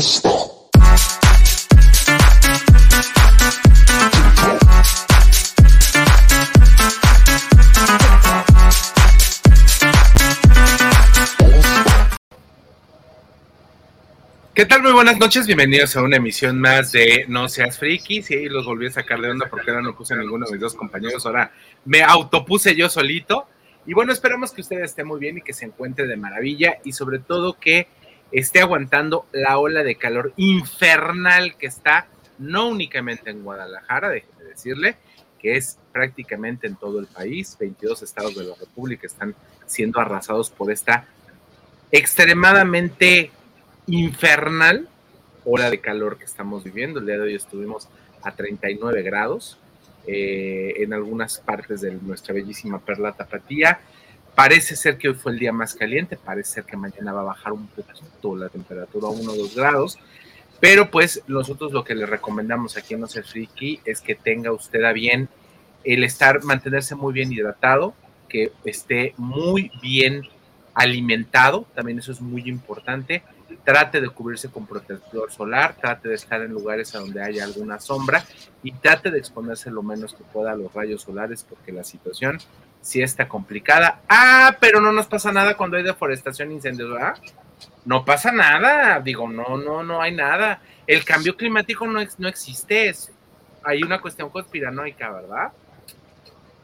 Stop. ¿Qué tal? Muy buenas noches, bienvenidos a una emisión más de No Seas Friki. Sí, los volví a sacar de onda porque ahora no puse a ninguno de mis dos compañeros, ahora me autopuse yo solito. Y bueno, esperamos que usted esté muy bien y que se encuentre de maravilla y sobre todo que esté aguantando la ola de calor infernal que está no únicamente en Guadalajara, déjeme decirle, que es prácticamente en todo el país. 22 estados de la República están siendo arrasados por esta extremadamente infernal hora de calor que estamos viviendo. El día de hoy estuvimos a 39 grados eh, en algunas partes de nuestra bellísima perla tapatía. Parece ser que hoy fue el día más caliente, parece ser que mañana va a bajar un poquito la temperatura a 1 o 2 grados, pero pues nosotros lo que le recomendamos aquí en No Friki es que tenga usted a bien el estar, mantenerse muy bien hidratado, que esté muy bien alimentado, también eso es muy importante, trate de cubrirse con protector solar, trate de estar en lugares a donde haya alguna sombra y trate de exponerse lo menos que pueda a los rayos solares porque la situación sí está complicada. Ah, pero no nos pasa nada cuando hay deforestación, incendios, ¿verdad? No pasa nada, digo, no, no, no hay nada. El cambio climático no, no existe, hay una cuestión conspiranoica, ¿verdad?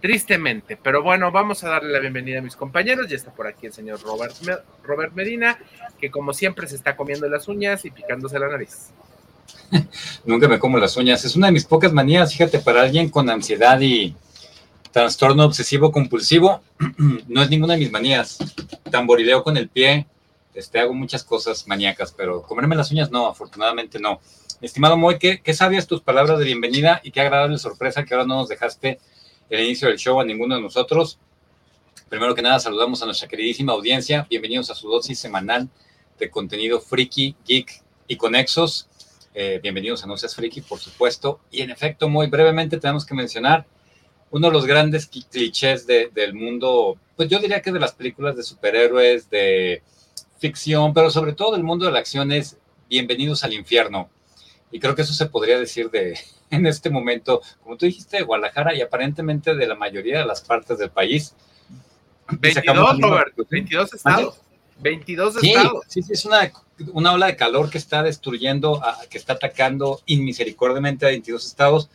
Tristemente. Pero bueno, vamos a darle la bienvenida a mis compañeros. Ya está por aquí el señor Robert, Medina, que como siempre se está comiendo las uñas y picándose la nariz. Nunca me como las uñas. Es una de mis pocas manías, fíjate, para alguien con ansiedad y trastorno obsesivo compulsivo, no es ninguna de mis manías. Tamborileo con el pie, este, hago muchas cosas maníacas, pero comerme las uñas no, afortunadamente no. Estimado Moy, qué sabias tus palabras de bienvenida y qué agradable sorpresa que ahora no nos dejaste el inicio del show a ninguno de nosotros. Primero que nada, saludamos a nuestra queridísima audiencia. Bienvenidos a su dosis semanal de contenido friki, geek y conexos. Eh, bienvenidos a No Seas Friki, por supuesto. Y en efecto, muy brevemente tenemos que mencionar uno de los grandes clichés del mundo, pues yo diría que de las películas de superhéroes, de ficción, pero sobre todo del mundo de la acción es Bienvenidos al infierno. Y creo que eso se podría decir de, en este momento, como tú dijiste, de Guadalajara y aparentemente de la mayoría de las partes del país. 22, Robert, 22 estados. 22 estados. Sí, sí, es una, una ola de calor que está destruyendo, que está atacando inmisericordiamente a 22 estados,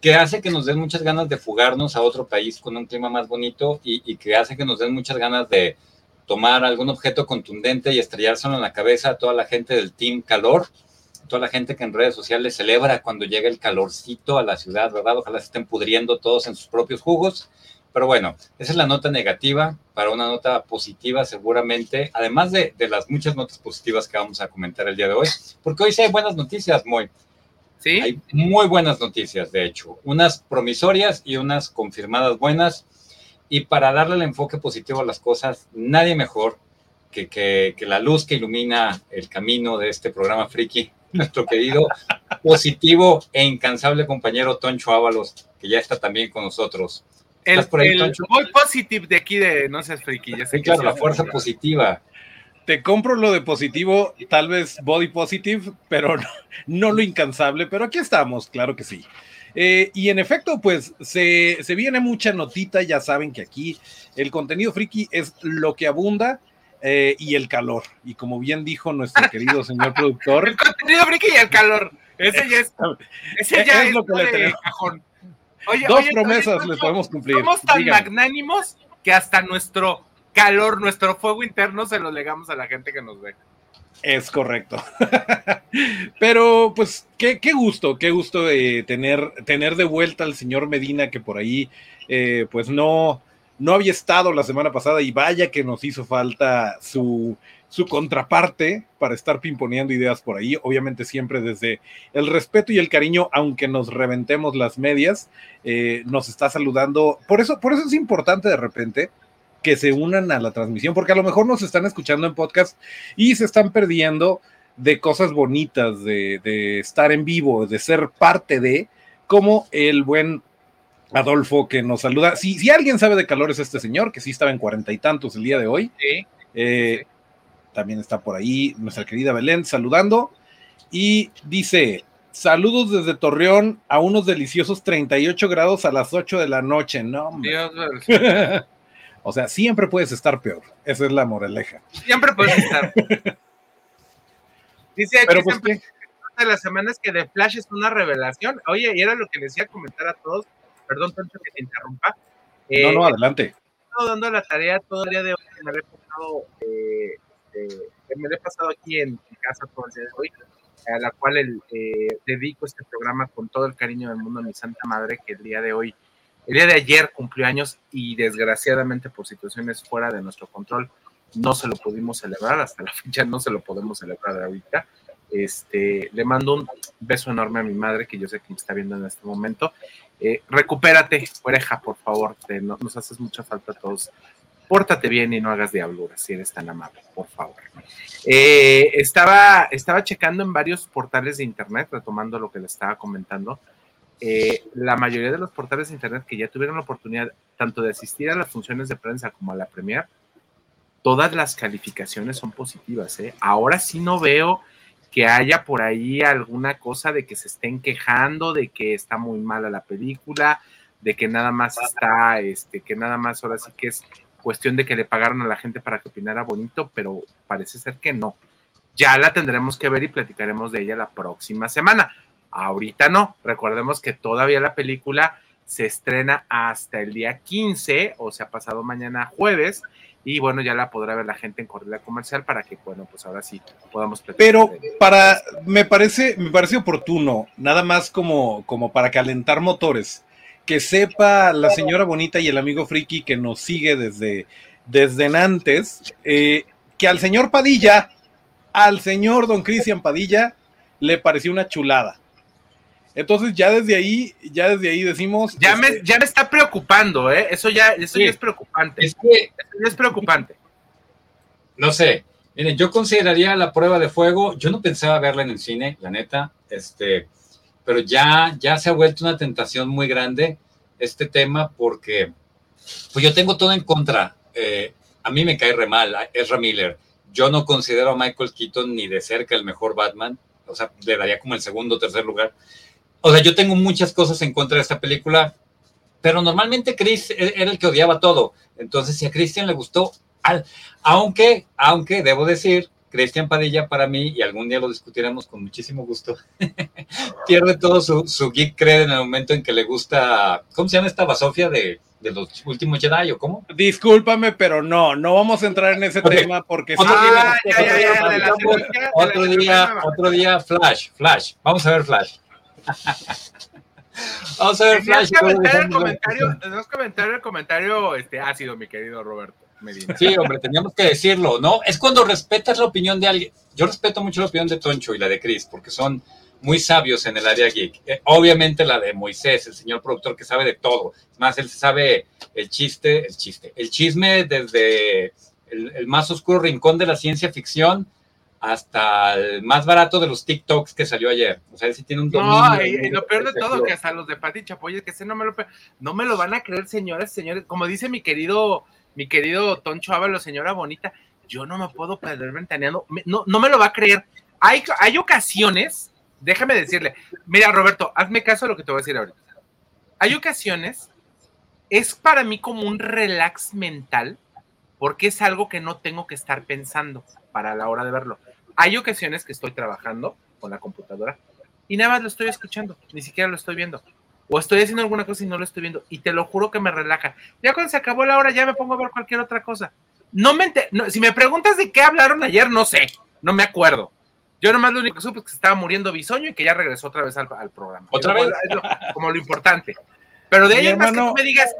que hace que nos den muchas ganas de fugarnos a otro país con un clima más bonito y, y que hace que nos den muchas ganas de tomar algún objeto contundente y estrellárselo en la cabeza a toda la gente del Team Calor toda la gente que en redes sociales celebra cuando llega el calorcito a la ciudad, ¿verdad? Ojalá se estén pudriendo todos en sus propios jugos. Pero bueno, esa es la nota negativa. Para una nota positiva, seguramente, además de, las muchas notas positivas que vamos a comentar el día de hoy, porque hoy sí hay buenas noticias, muy. Sí. Hay muy buenas noticias, de hecho. Unas promisorias y unas confirmadas buenas. Y para darle el enfoque positivo a las cosas, nadie mejor que, que, que la luz que ilumina el camino de este programa Friki nuestro querido positivo e incansable compañero Toncho Ábalos, que ya está también con nosotros. El, por ahí, muy positivo de aquí de No seas friki. Ya sí, claro, la fuerza positiva. Te compro lo de positivo, tal vez body positive, pero no, lo incansable, pero aquí estamos, claro que sí. Eh, y en efecto, pues se, se, viene mucha notita, ya saben que aquí el contenido friki es lo que abunda eh, y el calor. Y como bien dijo nuestro querido señor productor. El contenido friki y el calor. Ese ya es, ese ya es, lo que le tenemos. Cajón. Dos promesas les podemos cumplir. Somos tan magnánimos que hasta nuestro calor, nuestro fuego interno se lo legamos a la gente que nos ve. Es correcto. Pero pues qué, qué, gusto, qué gusto de tener, tener de vuelta al señor Medina que por ahí eh, pues no, no había estado la semana pasada y vaya que nos hizo falta su, su contraparte para estar pimponeando ideas por ahí, obviamente siempre desde el respeto y el cariño, aunque nos reventemos las medias, eh, nos está saludando. Por eso, por eso es importante de repente que se unan a la transmisión, porque a lo mejor nos están escuchando en podcast y se están perdiendo de cosas bonitas, de, de estar en vivo, de ser parte de, como el buen Adolfo que nos saluda. Si, si alguien sabe de calor es este señor, que sí estaba en cuarenta y tantos el día de hoy. Sí. Eh, también está por ahí nuestra querida Belén saludando. Y dice, saludos desde Torreón a unos deliciosos 38 grados a las 8 de la noche. No, hombre. Dios o sea, siempre puedes estar peor. Esa es la moraleja. Siempre puedes estar. Dice Pero pues, siempre ¿qué? de las semanas que The Flash es una revelación. Oye, y era lo que les decía comentar a todos. Perdón, Toncho, que te interrumpa. Eh, No, no, adelante. he dando la tarea todo el día de hoy. Me la he pasado, eh, eh, me la he pasado aquí en, en casa todo el día de hoy, a la cual el, eh, dedico este programa con todo el cariño del mundo a mi santa madre, que el día de hoy, el día de ayer cumplió años y desgraciadamente por situaciones fuera de nuestro control no se lo pudimos celebrar, hasta la fecha no se lo podemos celebrar ahorita. Este, le mando un beso enorme a mi madre, que yo sé que me está viendo en este momento. Eh, recupérate, oreja, por favor, te- no- nos haces mucha falta a todos. Pórtate bien y no hagas diabluras, si eres tan amable, por favor. Eh, estaba, estaba checando en varios portales de internet, retomando lo que le estaba comentando. Eh, la mayoría de los portales de internet que ya tuvieron la oportunidad tanto de asistir a las funciones de prensa como a la premier, todas las calificaciones son positivas. ¿eh? Ahora sí no veo que haya por ahí alguna cosa de que se estén quejando, de que está muy mala la película, de que nada más está, este, que nada más ahora sí que es cuestión de que le pagaron a la gente para que opinara bonito, pero parece ser que no. Ya la tendremos que ver y platicaremos de ella la próxima semana. Ahorita no. Recordemos que todavía la película se estrena hasta el día 15, o sea, pasado mañana jueves, y bueno, ya la podrá ver la gente en corrida comercial para que, bueno, pues ahora sí podamos platicar. Pero para, me parece, me parece oportuno, nada más como, como para calentar motores, que sepa la señora bonita y el amigo friki que nos sigue desde, desde antes, eh, que al señor Padilla, al señor don Cristian Padilla, le pareció una chulada. Entonces ya desde ahí, ya desde ahí decimos. Ya me, este, ya me está preocupando, ¿eh? Eso ya, eso Sí. ya es preocupante. Es que, Eso ya es preocupante. no sé, miren, yo consideraría la prueba de fuego, yo no pensaba verla en el cine, la neta, este, pero ya, ya se ha vuelto una tentación muy grande este tema porque, pues yo tengo todo en contra. Eh, a mí me cae re mal Ezra Miller. Yo no considero a Michael Keaton ni de cerca el mejor Batman, o sea, le daría como el segundo o tercer lugar. O sea, yo tengo muchas cosas en contra de esta película, pero normalmente Chris e- era el que odiaba todo. Entonces, si a Christian le gustó, al- aunque, aunque debo decir, Cristian Padilla para mí, y algún día lo discutiremos con muchísimo gusto, pierde todo su, su geek cred en el momento en que le gusta, ¿cómo se llama esta basofia de, de los últimos Jedi o cómo? Discúlpame, pero no, no vamos a entrar en ese tema porque Otro día, otro día, Flash, Flash, vamos a ver Flash. Vamos a ver Flash. que aventar el comentario, aventar el comentario este, ácido, mi querido Roberto Medina. Sí, hombre, teníamos que decirlo, ¿no? Es cuando respetas la opinión de alguien. Yo respeto mucho la opinión de Toncho y la de Chris, porque son muy sabios en el área geek. Eh, obviamente la de Moisés, el señor productor que sabe de todo. Es más, él sabe el chiste, el chiste, el chisme desde el, el más oscuro rincón de la ciencia ficción hasta el más barato de los TikToks que salió ayer. O sea, él sí tiene un dominio. No, y, y lo peor de todo, que hasta los de Pati Chapoy, que ese no me lo, no me lo van a creer, señores, señores. Como dice mi querido, mi querido Toncho Ábalos, señora bonita, yo no me puedo perder ventaneando. No, no me lo va a creer. Hay, hay ocasiones, déjame decirle, mira, Roberto, hazme caso de lo que te voy a decir ahorita. Hay ocasiones, es para mí como un relax mental, porque es algo que no tengo que estar pensando para la hora de verlo. Hay ocasiones que estoy trabajando con la computadora y nada más lo estoy escuchando, ni siquiera lo estoy viendo. O estoy haciendo alguna cosa y no lo estoy viendo. Y te lo juro que me relaja. Ya cuando se acabó la hora, ya me pongo a ver cualquier otra cosa. No me no, si me preguntas de qué hablaron ayer, no sé. No me acuerdo. Yo nomás lo único que supe es que se estaba muriendo Bisoño y que ya regresó otra vez al, al programa. ¿Otra vez? es lo- como lo importante. Pero de ahí más que hermano- tú me digas,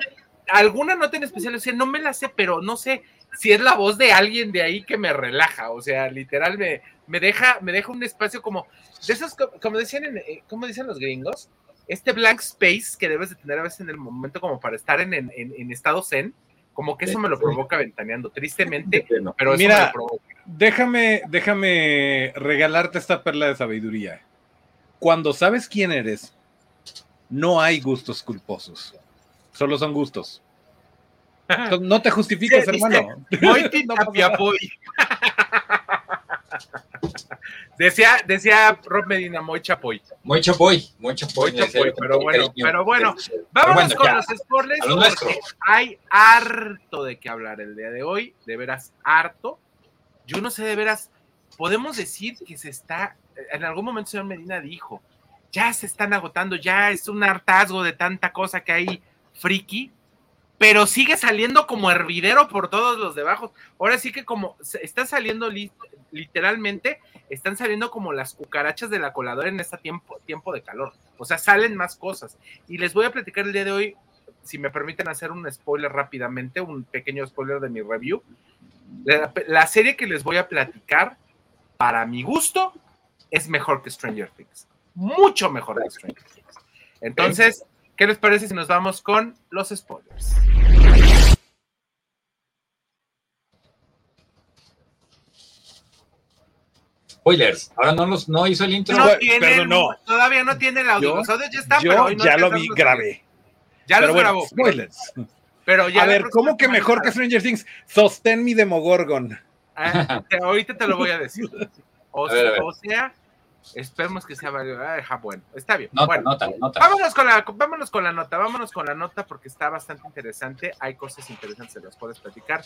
alguna nota en especial, o sea, no me la sé, pero no sé si es la voz de alguien de ahí que me relaja. O sea, literal me, me deja, me deja un espacio como de esos, co- como decían, en, eh, como dicen los gringos, este blank space que debes de tener a veces en el momento como para estar en, en, en- en estado zen, como que eso me lo provoca ventaneando, tristemente, pero eso Mira, me lo provoca. déjame, déjame regalarte esta perla de sabiduría. Cuando sabes quién eres, no hay gustos culposos. Solo son gustos. No te justificas, hermano. Decía, decía Rob Medina, muy chapoy. Muy chapoy, muy chapoy. pero bueno, pero bueno, vámonos con los spoilers porque hay harto de qué hablar el día de hoy, de veras harto. Yo no sé de veras, podemos decir que se está, en algún momento el señor Medina dijo, ya se están agotando, ya es un hartazgo de tanta cosa que hay friki, pero sigue saliendo como hervidero por todos los debajo. Ahora sí que como está saliendo literalmente, están saliendo como las cucarachas de la coladora en este tiempo, tiempo de calor. O sea, salen más cosas. Y les voy a platicar el día de hoy, si me permiten hacer un spoiler rápidamente, un pequeño spoiler de mi review. La serie que les voy a platicar, para mi gusto, es mejor que Stranger Things. Mucho mejor que Stranger Things. Entonces, ¿Qué les parece si nos vamos con los spoilers? Spoilers. Ahora no los no hizo el intro. No Todavía no tiene el audio. Yo, ya está, pero ya lo vi, grabé. Ya lo grabó. Spoilers. Pero ya a ver, ¿cómo que mejor que Stranger Things? Sostén mi Demogorgon. Ah, ahorita te lo voy a decir. O, o sea, Esperemos que sea válido. Ah, bueno, está bien. Nota, nota, nota. Vámonos con, la, vámonos con la nota, vámonos con la nota porque está bastante interesante. Hay cosas interesantes que las puedes platicar.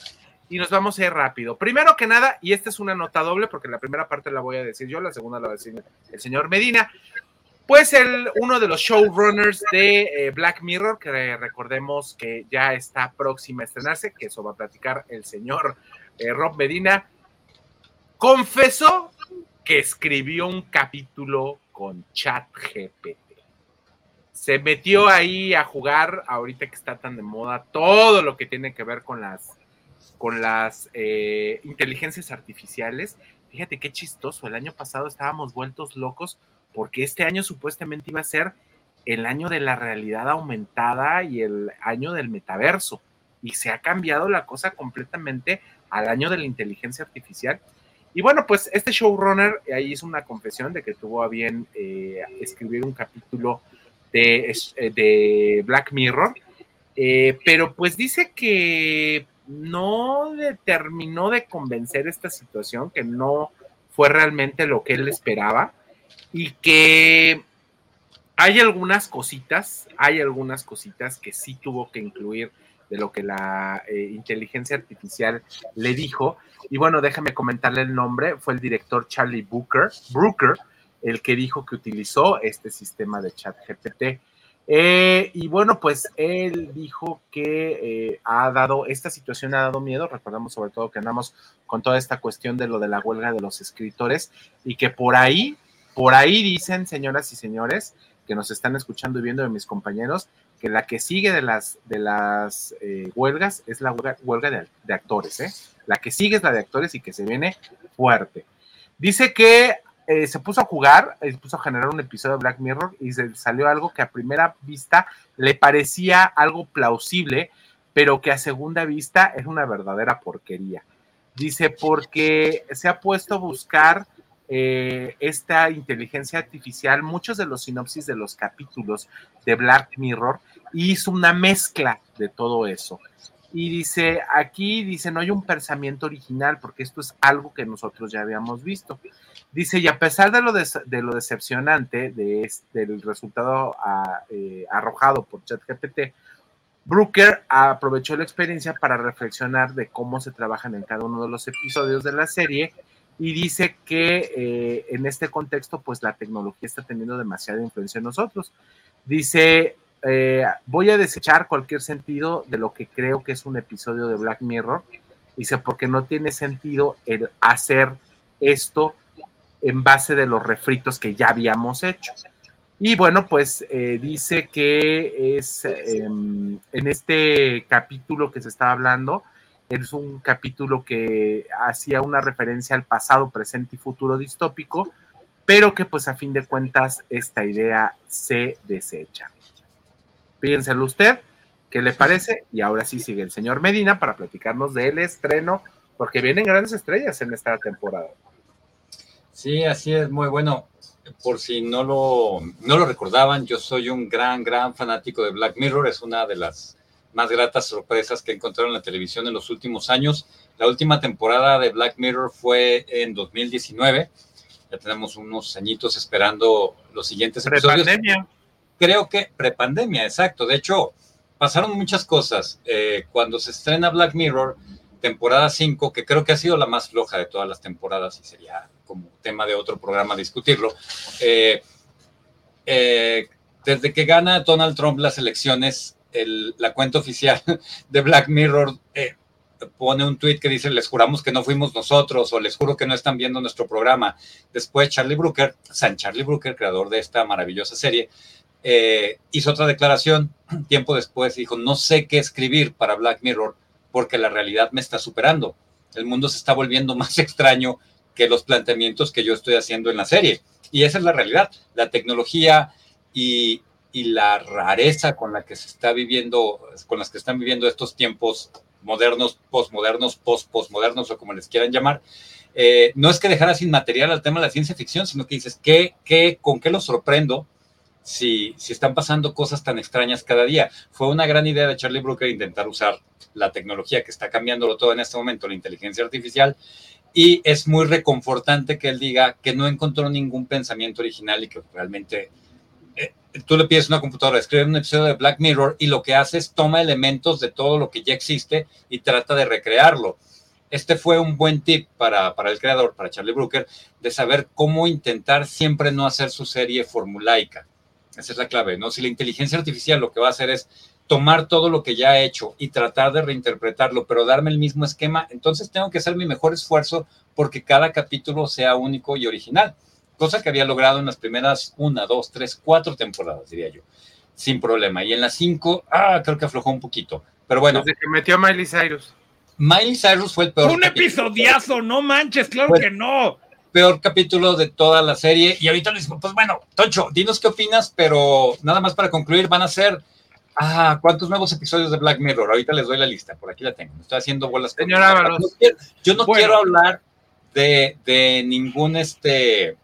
Y nos vamos a ir rápido. Primero que nada, y esta es una nota doble porque la primera parte la voy a decir yo, la segunda la va a decir el señor Medina. Pues el, uno de los showrunners de eh, Black Mirror, que recordemos que ya está próxima a estrenarse, que eso va a platicar el señor eh, Rob Medina, confesó que escribió un capítulo con ChatGPT. Se metió ahí a jugar, ahorita que está tan de moda, todo lo que tiene que ver con las, con las eh, inteligencias artificiales. Fíjate qué chistoso, el año pasado estábamos vueltos locos porque este año supuestamente iba a ser el año de la realidad aumentada y el año del metaverso. Y se ha cambiado la cosa completamente al año de la inteligencia artificial. Y bueno, pues este showrunner ahí hizo una confesión de que tuvo a bien eh, escribir un capítulo de, eh, Black Mirror, eh, pero pues dice que no terminó de convencer esta situación, que no fue realmente lo que él esperaba y que hay algunas cositas, hay algunas cositas que sí tuvo que incluir de lo que la inteligencia artificial le dijo, y bueno, déjame comentarle el nombre, fue el director Charlie Booker, Brooker, el que dijo que utilizó este sistema de chat GPT. Eh, y bueno, pues él dijo que eh, ha dado, esta situación ha dado miedo, recordamos sobre todo que andamos con toda esta cuestión de lo de la huelga de los escritores y que por ahí, por ahí dicen, señoras y señores, que nos están escuchando y viendo de mis compañeros, que la que sigue de las, de las eh, huelgas es la huelga, de, actores, ¿eh? La que sigue es la de actores y que se viene fuerte. Dice que eh, se puso a jugar, se puso a generar un episodio de Black Mirror y se salió algo que a primera vista le parecía algo plausible, pero que a segunda vista es una verdadera porquería. Dice, porque se ha puesto a buscar eh, esta inteligencia artificial, muchos de los sinopsis de los capítulos de Black Mirror, hizo una mezcla de todo eso y dice, aquí dice, no hay un pensamiento original porque esto es algo que nosotros ya habíamos visto. Dice, y a pesar de lo, de lo decepcionante de del resultado eh, arrojado por ChatGPT, Brooker aprovechó la experiencia para reflexionar de cómo se trabajan en cada uno de los episodios de la serie y dice que eh, en este contexto, pues la tecnología está teniendo demasiada influencia en nosotros. Dice, eh, voy a desechar cualquier sentido de lo que creo que es un episodio de Black Mirror. Dice, porque no tiene sentido el hacer esto en base de los refritos que ya habíamos hecho. Y bueno, pues eh, dice que es em, en este capítulo que se está hablando, es un capítulo que hacía una referencia al pasado, presente y futuro distópico, pero que pues a fin de cuentas esta idea se desecha. Piénselo usted, ¿qué le parece? Y ahora sí sigue el señor Medina para platicarnos del estreno porque vienen grandes estrellas en esta temporada. Sí, así es, muy bueno. Por si no lo, no lo recordaban, yo soy un gran, gran fanático de Black Mirror, es una de las más gratas sorpresas que he encontrado en la televisión en los últimos años. La última temporada de Black Mirror fue en 2019. Ya tenemos unos añitos esperando los siguientes episodios. Prepandemia. Creo que prepandemia, exacto. De hecho, pasaron muchas cosas. Eh, cuando se estrena Black Mirror, temporada 5, que creo que ha sido la más floja de todas las temporadas y sería como tema de otro programa discutirlo. Eh, eh, desde que gana Donald Trump las elecciones, la cuenta oficial de Black Mirror eh, pone un tweet que dice, les juramos que no fuimos nosotros o les juro que no están viendo nuestro programa. Después Charlie Brooker, San Charlie Brooker, creador de esta maravillosa serie, eh, hizo otra declaración tiempo después, dijo, no sé qué escribir para Black Mirror porque la realidad me está superando. El mundo se está volviendo más extraño que los planteamientos que yo estoy haciendo en la serie. Y esa es la realidad. La tecnología y, y la rareza con la que se está viviendo, con las que están viviendo estos tiempos modernos, postmodernos, post-postmodernos o como les quieran llamar, eh, no es que dejara sin material al tema de la ciencia ficción, sino que dices, ¿qué, qué, ¿con qué lo sorprendo si, si están pasando cosas tan extrañas cada día? Fue una gran idea de Charlie Brooker intentar usar la tecnología que está cambiándolo todo en este momento, la inteligencia artificial, y es muy reconfortante que él diga que no encontró ningún pensamiento original y que realmente tú le pides a una computadora, escribe un episodio de Black Mirror y lo que hace es toma elementos de todo lo que ya existe y trata de recrearlo. Este fue un buen tip para, para el creador, para Charlie Brooker, de saber cómo intentar siempre no hacer su serie formulaica. Esa es la clave, ¿no? Si la inteligencia artificial lo que va a hacer es tomar todo lo que ya ha hecho y tratar de reinterpretarlo, pero darme el mismo esquema, entonces tengo que hacer mi mejor esfuerzo porque cada capítulo sea único y original cosa que había logrado en las primeras una, dos, tres, cuatro temporadas, diría yo, sin problema. Y en las cinco, ah, creo que aflojó un poquito. Pero bueno. Desde que metió a Miley Cyrus. Miley Cyrus fue el peor. Un episodiazo, no manches, claro que no. Peor capítulo de toda la serie. Y ahorita le decimos, pues bueno, Toncho, dinos qué opinas, pero nada más para concluir, van a ser. Ah, ¿cuántos nuevos episodios de Black Mirror? Ahorita les doy la lista, por aquí la tengo. Me estoy haciendo bolas. Señora Yo no quiero hablar de, de ningún este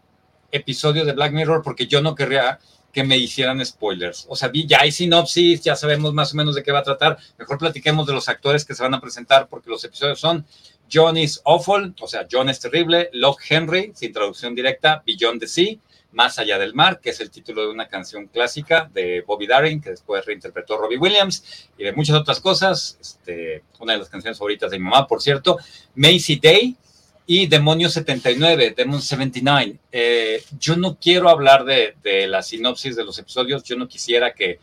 episodio de Black Mirror porque yo no querría que me hicieran spoilers. O sea, ya hay sinopsis, ya sabemos más o menos de qué va a tratar. Mejor platiquemos de los actores que se van a presentar porque los episodios son John is Awful, o sea, John es terrible, Locke Henry, sin traducción directa, Beyond the Sea, Más allá del mar, que es el título de una canción clásica de Bobby Darin, que después reinterpretó Robbie Williams, y de muchas otras cosas. Este, una de las canciones favoritas de mi mamá, por cierto. Macy Day, y Demonio 79, Demon 79. Eh, yo no quiero hablar de, de, la sinopsis de los episodios, yo no quisiera que,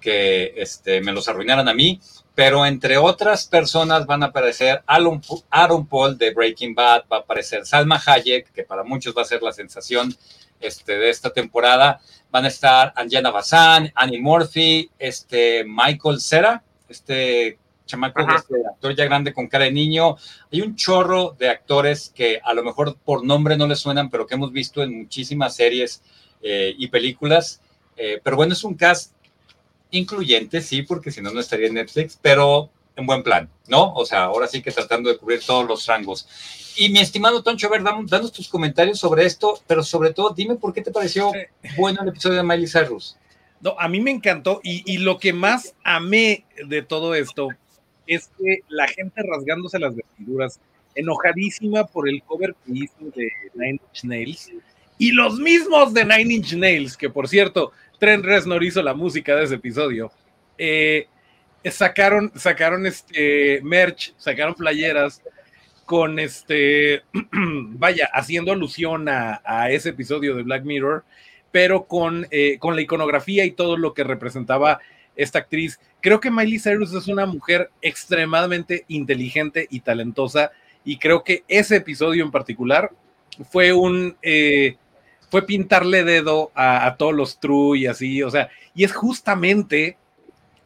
que este, me los arruinaran a mí, pero entre otras personas van a aparecer Aaron, Aaron, Paul de Breaking Bad, va a aparecer Salma Hayek, que para muchos va a ser la sensación este, de esta temporada, van a estar Anjana Bazán, Annie Murphy, este, Michael Cera, este chamaco, este actor ya grande con cara de niño. Hay un chorro de actores que a lo mejor por nombre no les suenan, pero que hemos visto en muchísimas series eh, y películas. Eh, pero bueno, es un cast incluyente, sí, porque si no, no estaría en Netflix, pero en buen plan, ¿no? O sea, ahora sí que tratando de cubrir todos los rangos. Y mi estimado Toncho, a ver, danos, tus comentarios sobre esto, pero sobre todo, dime por qué te pareció bueno el episodio de Miley Cyrus. No, a mí me encantó y, y, lo que más amé de todo esto es que la gente rasgándose las vestiduras, enojadísima por el cover que hizo de Nine Inch Nails, y los mismos de Nine Inch Nails, que por cierto, Trent Reznor hizo la música de ese episodio, eh, sacaron, sacaron este merch, sacaron playeras con este, vaya, haciendo alusión a, ese episodio de Black Mirror, pero con, eh, con la iconografía y todo lo que representaba esta actriz. Creo que Miley Cyrus es una mujer extremadamente inteligente y talentosa y creo que ese episodio en particular fue un... Eh, fue pintarle dedo a, todos los true y así, o sea, y es justamente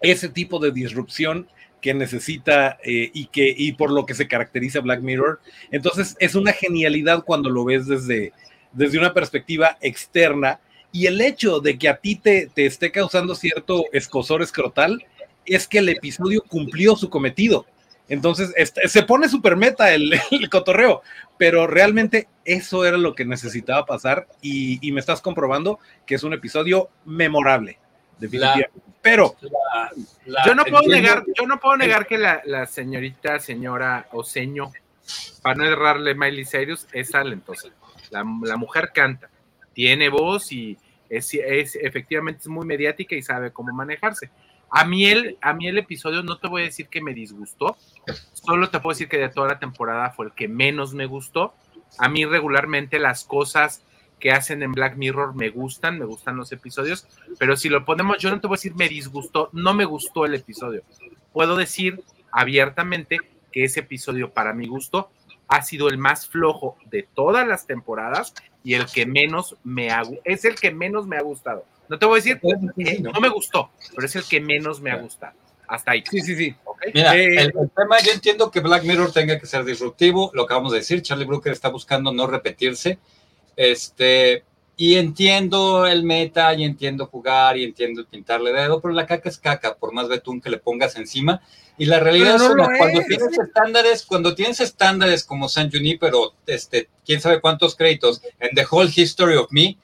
ese tipo de disrupción que necesita eh, y que y por lo que se caracteriza Black Mirror. Entonces es una genialidad cuando lo ves desde, desde una perspectiva externa y el hecho de que a ti te, te esté causando cierto escosor escrotal es que el episodio cumplió su cometido. Entonces, este, se pone super meta el, cotorreo, pero realmente eso era lo que necesitaba pasar y, me estás comprobando que es un episodio memorable, definitivamente. pero yo no puedo negar, yo no puedo negar que la, señorita, señora o para no errarle Miley Cyrus, es talentosa. La, la mujer canta, tiene voz y es, es, efectivamente es muy mediática y sabe cómo manejarse. A mí, el, a mí el episodio no te voy a decir que me disgustó, solo te puedo decir que de toda la temporada fue el que menos me gustó. A mí regularmente las cosas que hacen en Black Mirror me gustan, me gustan los episodios, pero si lo ponemos, yo no te voy a decir me disgustó, no me gustó el episodio. Puedo decir abiertamente que ese episodio para mi gusto ha sido el más flojo de todas las temporadas y el que menos me ha, es el que menos me ha gustado. No te voy a decir no me gustó, pero es el que menos me ha gustado. Hasta ahí. Sí, sí, sí. Mira, eh, el, tema, yo entiendo que Black Mirror tenga que ser disruptivo, lo que vamos a decir, Charlie Brooker está buscando no repetirse, este, y entiendo el meta, y entiendo jugar, y entiendo pintarle dedo, pero la caca es caca, por más betún que le pongas encima, y la realidad es que cuando tienes estándares, cuando tienes estándares como San pero este, quién sabe cuántos créditos en The Whole History of Me,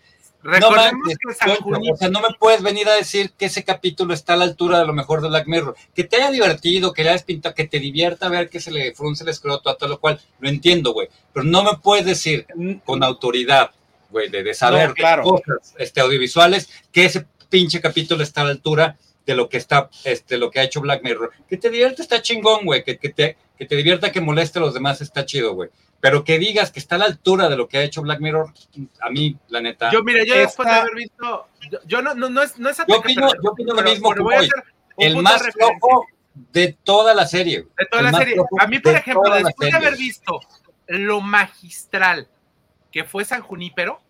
Recordemos no, que o sea, no me puedes venir a decir que ese capítulo está a la altura de lo mejor de Black Mirror. Que te haya divertido, que le hayas pintado, que te divierta ver que se le frunce el escroto a todo lo cual, lo entiendo, güey. Pero no me puedes decir con autoridad, güey, de, saber cosas este, audiovisuales, que ese pinche capítulo está a la altura de lo que está, este, lo que ha hecho Black Mirror. Que te divierta está chingón, güey. Que, que, te, que te divierta que moleste a los demás está chido, güey pero que digas que está a la altura de lo que ha hecho Black Mirror, a mí, la neta. Yo, mira, yo después de haber visto, yo, no, no, no es, no es yo opino, yo opino lo mismo que voy. El más flojo de toda la serie. De toda la serie. A mí, por ejemplo, después de haber visto lo magistral que fue San Junípero,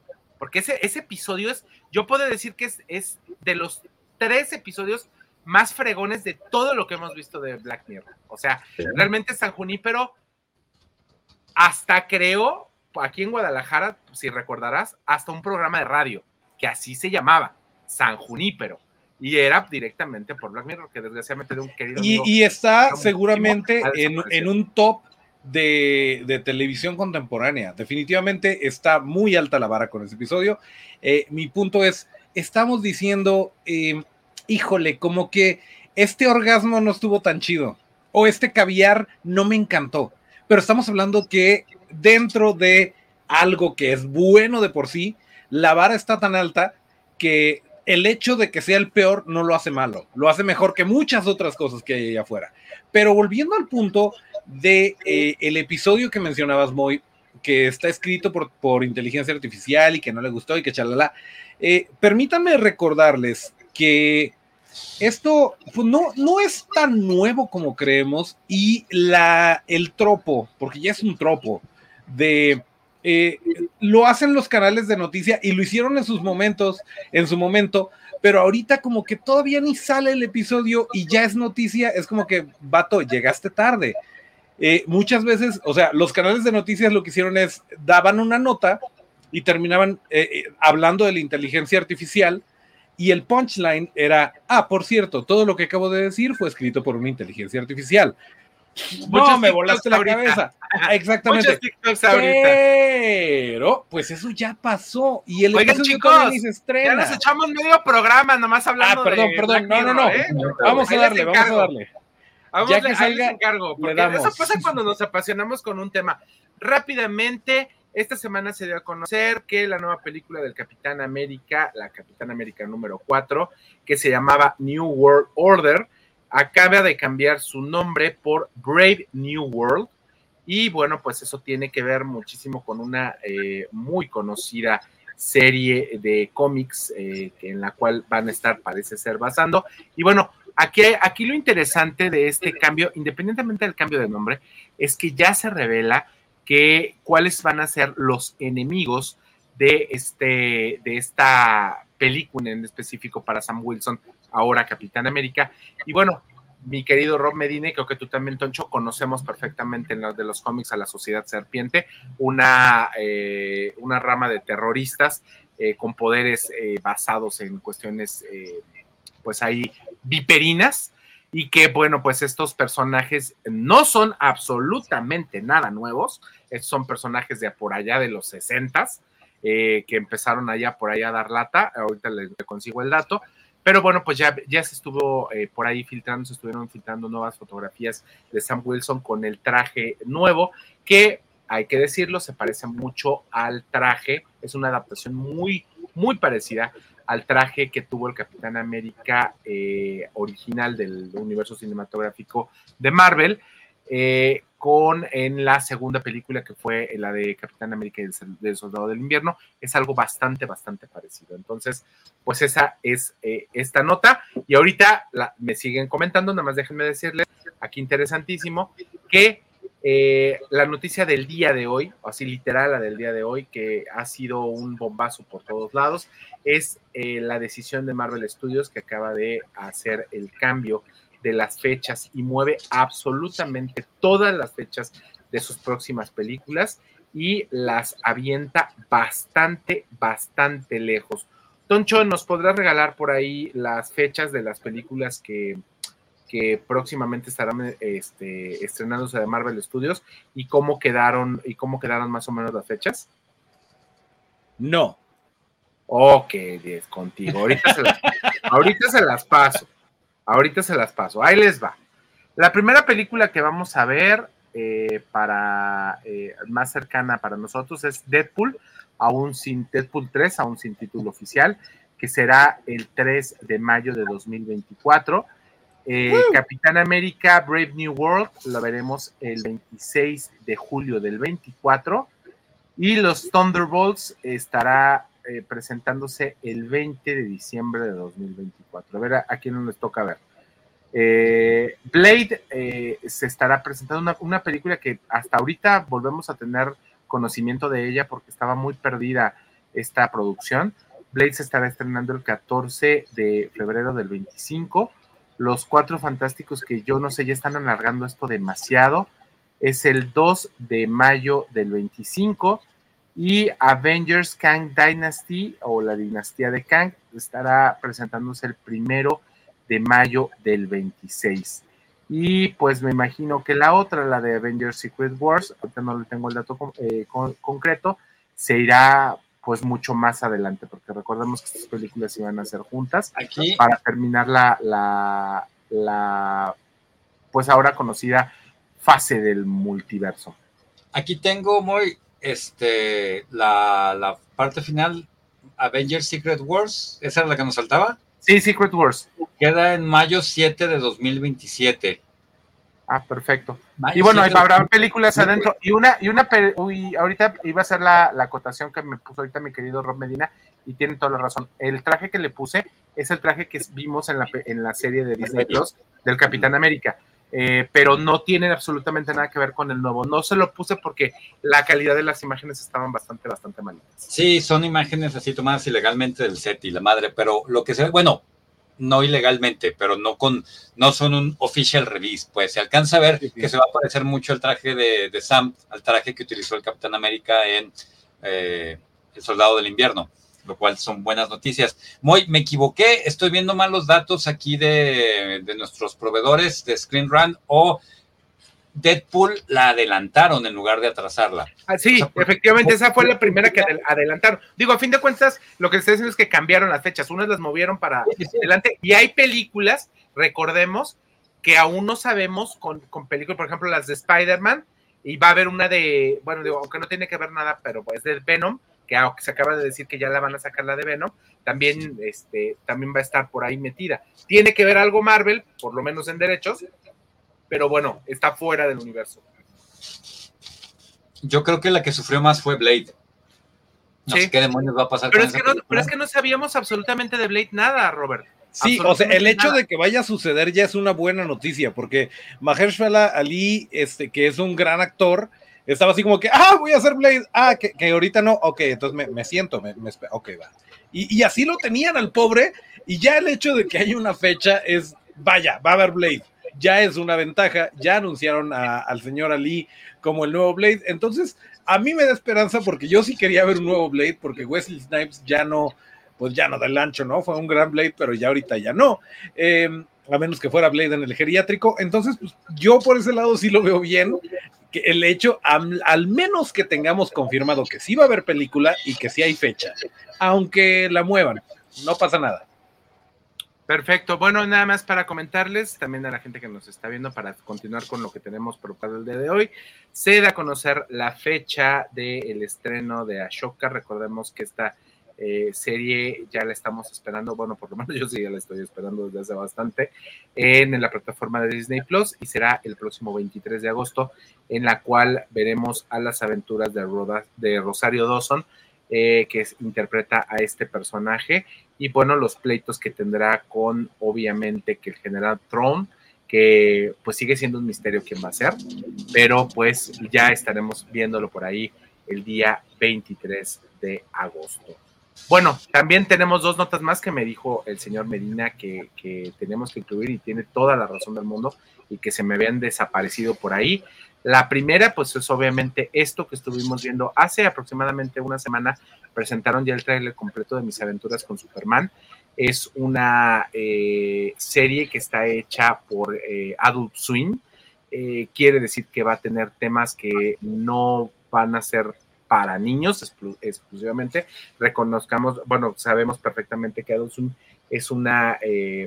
porque ese, ese episodio es, yo puedo decir que es, es de los tres episodios más fregones de todo lo que hemos visto de Black Mirror. O sea, realmente San Junípero hasta creó, aquí en Guadalajara, si recordarás, hasta un programa de radio, que así se llamaba, San Junípero. Y era directamente por Black Mirror, que desgraciadamente de un querido. Y, y está seguramente en, un top de, televisión contemporánea. Definitivamente está muy alta la vara con ese episodio. Eh, mi punto es, estamos diciendo, eh, híjole, como que este orgasmo no estuvo tan chido. O este caviar no me encantó pero estamos hablando que dentro de algo que es bueno de por sí, la vara está tan alta que el hecho de que sea el peor no lo hace malo, lo hace mejor que muchas otras cosas que hay allá afuera. Pero volviendo al punto de eh, el episodio que mencionabas, Moy, que está escrito por, por, inteligencia artificial y que no le gustó y que chalala, eh, permítanme recordarles que esto pues, no, no es tan nuevo como creemos y la, el tropo, porque ya es un tropo, de eh, lo hacen los canales de noticia y lo hicieron en sus momentos, en su momento, pero ahorita como que todavía ni sale el episodio y ya es noticia, es como que, vato, llegaste tarde. Eh, muchas veces, o sea, los canales de noticias lo que hicieron es, daban una nota y terminaban eh, hablando de la inteligencia artificial y el punchline era, ah, por cierto, todo lo que acabo de decir fue escrito por una inteligencia artificial. No, me volaste la cabeza. Exactamente. Pero, pues eso ya pasó. Y el Oigan, chicos, se estrena. Ya nos echamos medio programa nomás hablando ah, perdón, perdón. no, no, no. ¿eh? Vamos a darle, vamos a darle. Vamos ya que salga, encargo, porque eso pasa cuando nos apasionamos con un tema. Rápidamente, esta semana se dio a conocer que la nueva película del Capitán América, la Capitán América número 4, que se llamaba New World Order, acaba de cambiar su nombre por Brave New World. Y bueno, pues eso tiene que ver muchísimo con una eh, muy conocida serie de cómics eh, en la cual van a estar, parece ser, basando. Y bueno, aquí, aquí lo interesante de este cambio, independientemente del cambio de nombre, es que ya se revela que cuáles van a ser los enemigos de, este, de esta película en específico para Sam Wilson, ahora Capitán América. Y bueno, mi querido Rob Medina, creo que tú también, Toncho, conocemos perfectamente en los de los cómics a la Sociedad Serpiente, una, eh, una rama de terroristas eh, con poderes eh, basados en cuestiones, pues ahí, viperinas. y que bueno, pues estos personajes no son absolutamente nada nuevos, estos son personajes de por allá de los 60 eh, que empezaron allá por allá a dar lata, ahorita les consigo el dato, pero bueno, pues ya, ya se estuvo eh, por ahí filtrando, se estuvieron filtrando nuevas fotografías de Sam Wilson con el traje nuevo, que hay que decirlo, se parece mucho al traje, es una adaptación muy, muy parecida al traje que tuvo el Capitán América eh, original del universo cinematográfico de Marvel, eh, con en la segunda película que fue la de Capitán América y el, Soldado del Invierno, es algo bastante, bastante parecido. Entonces, pues esa es eh, esta nota. Y ahorita me siguen comentando, nada más déjenme decirles, aquí interesantísimo, que eh, la noticia del día de hoy, así literal la del día de hoy, que ha sido un bombazo por todos lados, es eh, la decisión de Marvel Studios que acaba de hacer el cambio de las fechas y mueve absolutamente todas las fechas de sus próximas películas y las avienta bastante, bastante lejos. Toncho, ¿nos podrás regalar por ahí las fechas de las películas que, que próximamente estarán este, estrenándose de Marvel Studios y cómo quedaron y cómo quedaron más o menos las fechas? No. Ok, 10 contigo. Ahorita se, las, ahorita se las paso. Ahorita se las paso. Ahí les va. La primera película que vamos a ver eh, para eh, más cercana para nosotros es Deadpool, aún sin Deadpool 3, aún sin título oficial, que será el 3 de mayo de 2024. Eh, Capitán América Brave New World lo veremos el 26 de julio del 24 y los Thunderbolts estará eh, presentándose el 20 de diciembre de 2024. A ver a, quién nos toca ver. Eh, Blade se estará presentando una, una, película que hasta ahorita volvemos a tener conocimiento de ella porque estaba muy perdida esta producción. Blade se estará estrenando el 14 de febrero del 25 los Cuatro Fantásticos, que yo no sé, ya están alargando esto demasiado. Es el 2 de mayo del 25. Y Avengers Kang Dynasty o la dinastía de Kang estará presentándose el primero de mayo del 26. Y pues me imagino que la otra, la de Avengers Secret Wars, ahorita no le tengo el dato eh, concreto, se irá pues mucho más adelante, porque recordemos que estas películas iban a ser juntas Aquí. para terminar la, la, la, pues ahora conocida fase del multiverso. Aquí tengo muy, este, la, la parte final, Avengers Secret Wars, ¿esa es la que nos faltaba? Sí, Secret Wars. Queda en mayo 7 de 2027. Ah, perfecto. y bueno, habrá películas adentro. Y una, y una, uy, ahorita iba a ser la, la, acotación que me puso ahorita mi querido Rob Medina, y tiene toda la razón. El traje que le puse es el traje que vimos en la, en la serie de Disney Plus del Capitán América. Eh, pero no tiene absolutamente nada que ver con el nuevo. No se lo puse porque la calidad de las imágenes estaban bastante, bastante malitas. Sí, son imágenes así tomadas ilegalmente del set y la madre, pero lo que se bueno, no ilegalmente, pero no con, no son un official release, pues se alcanza a ver que se va a parecer mucho el traje de, de, Sam al traje que utilizó el Capitán América en eh, El Soldado del Invierno, lo cual son buenas noticias. Muy, me equivoqué, estoy viendo mal los datos aquí de, de nuestros proveedores de Screen Run o Deadpool la adelantaron en lugar de atrasarla. Ah, sí, efectivamente, esa fue la primera que adelantaron. Digo, a fin de cuentas, lo que estoy diciendo es que cambiaron las fechas, unas las movieron para adelante, y hay películas, recordemos, que aún no sabemos con, películas, por ejemplo, las de Spider-Man, y va a haber una de, bueno, digo, aunque no tiene que ver nada, pero es de Venom, que aunque se acaba de decir que ya la van a sacar la de Venom, también, este, también va a estar por ahí metida. Tiene que ver algo Marvel, por lo menos en derechos, pero bueno, está fuera del universo. Yo creo que la que sufrió más fue Blade. No sé qué demonios va a pasar pero es, que no, pero es que no sabíamos absolutamente de Blade nada, Robert. Sí, o sea, el hecho de que vaya a suceder ya es una buena noticia, porque Mahershala Ali, este, que es un gran actor, estaba así como que, ah, voy a hacer Blade, ah, que, ahorita no, ok, entonces me, siento, me, me, ok, va. Y, y, así lo tenían al pobre, y ya el hecho de que haya una fecha es, vaya, va a haber Blade ya es una ventaja. Ya anunciaron al señor Ali como el nuevo Blade. Entonces, a mí me da esperanza porque yo sí quería ver un nuevo Blade porque Wesley Snipes ya no, pues ya no da el ancho, ¿no? Fue un gran Blade, pero ya ahorita ya no. Em, a menos que fuera Blade en el geriátrico. Entonces, pues, yo por ese lado sí lo veo bien. Que el hecho, al, al, menos que tengamos confirmado que sí va a haber película y que sí hay fecha, aunque la muevan, no pasa nada. Perfecto. Bueno, nada más para comentarles, también a la gente que nos está viendo, para continuar con lo que tenemos preparado el día de hoy, se da a conocer la fecha del estreno de Ashoka. Recordemos que esta eh, serie ya la estamos esperando, bueno, por lo menos yo sí ya la estoy esperando desde hace bastante, en, la plataforma de Disney Plus y será el próximo 23 de agosto, en la cual veremos a las aventuras de, de Rosario Dawson, eh, que interpreta a este personaje y bueno, los pleitos que tendrá con obviamente que el general Throne, que pues sigue siendo un misterio quién va a ser, pero pues ya estaremos viéndolo por ahí el día 23 de agosto. Bueno, también tenemos dos notas más que me dijo el señor Medina que, que tenemos que incluir y tiene toda la razón del mundo y que se me habían desaparecido por ahí. La primera, pues es obviamente esto que estuvimos viendo hace aproximadamente una semana. Presentaron ya el trailer completo de mis aventuras con Superman. Es una eh, serie que está hecha por eh, Adult Swim. Eh, quiere decir que va a tener temas que no van a ser para niños exclusivamente. Reconozcamos, bueno, sabemos perfectamente que Adult Swim es una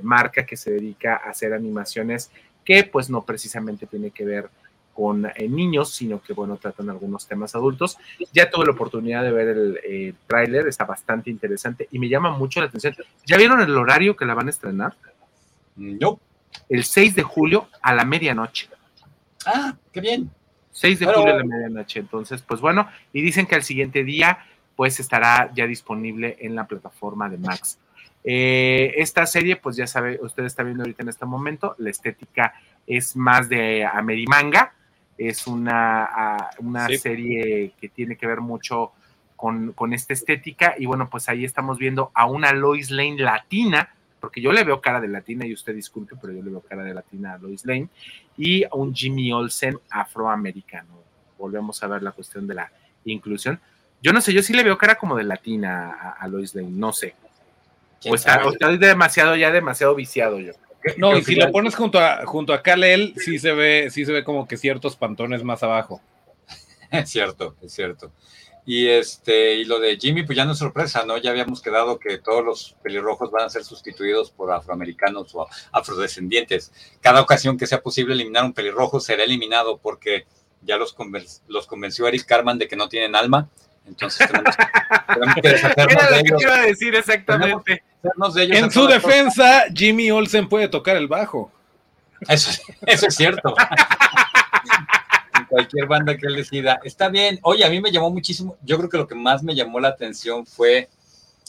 marca que se dedica a hacer animaciones que pues no precisamente tiene que ver con eh, niños, sino que, bueno, tratan algunos temas adultos. Ya tuve la oportunidad de ver el eh, tráiler, está bastante interesante y me llama mucho la atención. ¿Ya vieron el horario que la van a estrenar? No. El 6 de julio a la medianoche. Ah, qué bien. 6 de julio a la medianoche. Entonces, pues bueno, y dicen que al siguiente día, pues estará ya disponible en la plataforma de Max. Eh, esta serie, pues ya sabe, usted está viendo ahorita en este momento, la estética es más de Amerimanga, es una, una serie que tiene que ver mucho con, esta estética y bueno, pues ahí estamos viendo a una Lois Lane latina, porque yo le veo cara de latina y usted disculpe, pero yo le veo cara de latina a Lois Lane, y a un Jimmy Olsen afroamericano. Volvemos a ver la cuestión de la inclusión. Yo no sé, yo sí le veo cara como de latina a, Lois Lane, no sé. O está, o está demasiado, ya demasiado viciado yo. No, y si lo pones junto a, junto a Kalel, sí se ve, sí se ve como que ciertos pantones más abajo. Es cierto, es cierto. Y este, y lo de Jimmy, pues ya no es sorpresa, ¿no? Ya habíamos quedado que todos los pelirrojos van a ser sustituidos por afroamericanos o afrodescendientes. Cada ocasión que sea posible eliminar un pelirrojo será eliminado porque ya los, los convenció Eric Carman de que no tienen alma. Entonces tenemos, que deshacernos de ellos. iba a decir exactamente en su defensa, Jimmy Olsen puede tocar el bajo. Eso, eso es cierto. en cualquier banda que él decida. Está bien. Oye, a mí me llamó muchísimo. Yo creo que lo que más me llamó la atención fue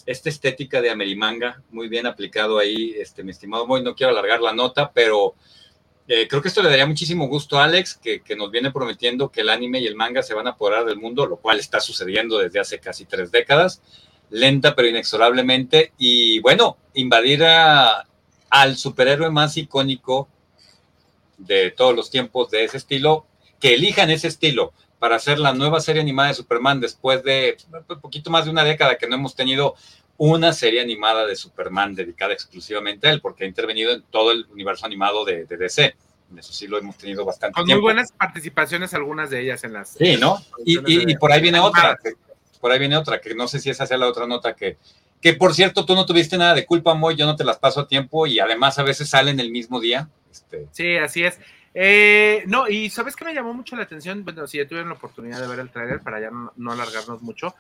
esta estética de Amerimanga, muy bien aplicado ahí, este, mi estimado Moy. No quiero alargar la nota, pero eh, creo que esto le daría muchísimo gusto a Alex, que, nos viene prometiendo que el anime y el manga se van a apoderar del mundo, lo cual está sucediendo desde hace casi tres décadas lenta pero inexorablemente, y bueno, invadir al superhéroe más icónico de todos los tiempos de ese estilo, que elijan ese estilo para hacer la nueva serie animada de Superman después de un poquito más de una década que no hemos tenido una serie animada de Superman dedicada exclusivamente a él, porque ha intervenido en todo el universo animado de, DC. Eso sí lo hemos tenido bastante. Con muy buenas participaciones, algunas de ellas en las. Sí, ¿no? Y, y, por ahí viene otra, por ahí viene otra, que no sé si esa sea la otra nota que, que por cierto, tú no tuviste nada de culpa, Moy, yo no te las paso a tiempo y además a veces salen el mismo día. Este. Sí, así es. Eh, no, y sabes que me llamó mucho la atención, bueno, si ya tuvieron la oportunidad de ver el trailer, para ya no, alargarnos mucho,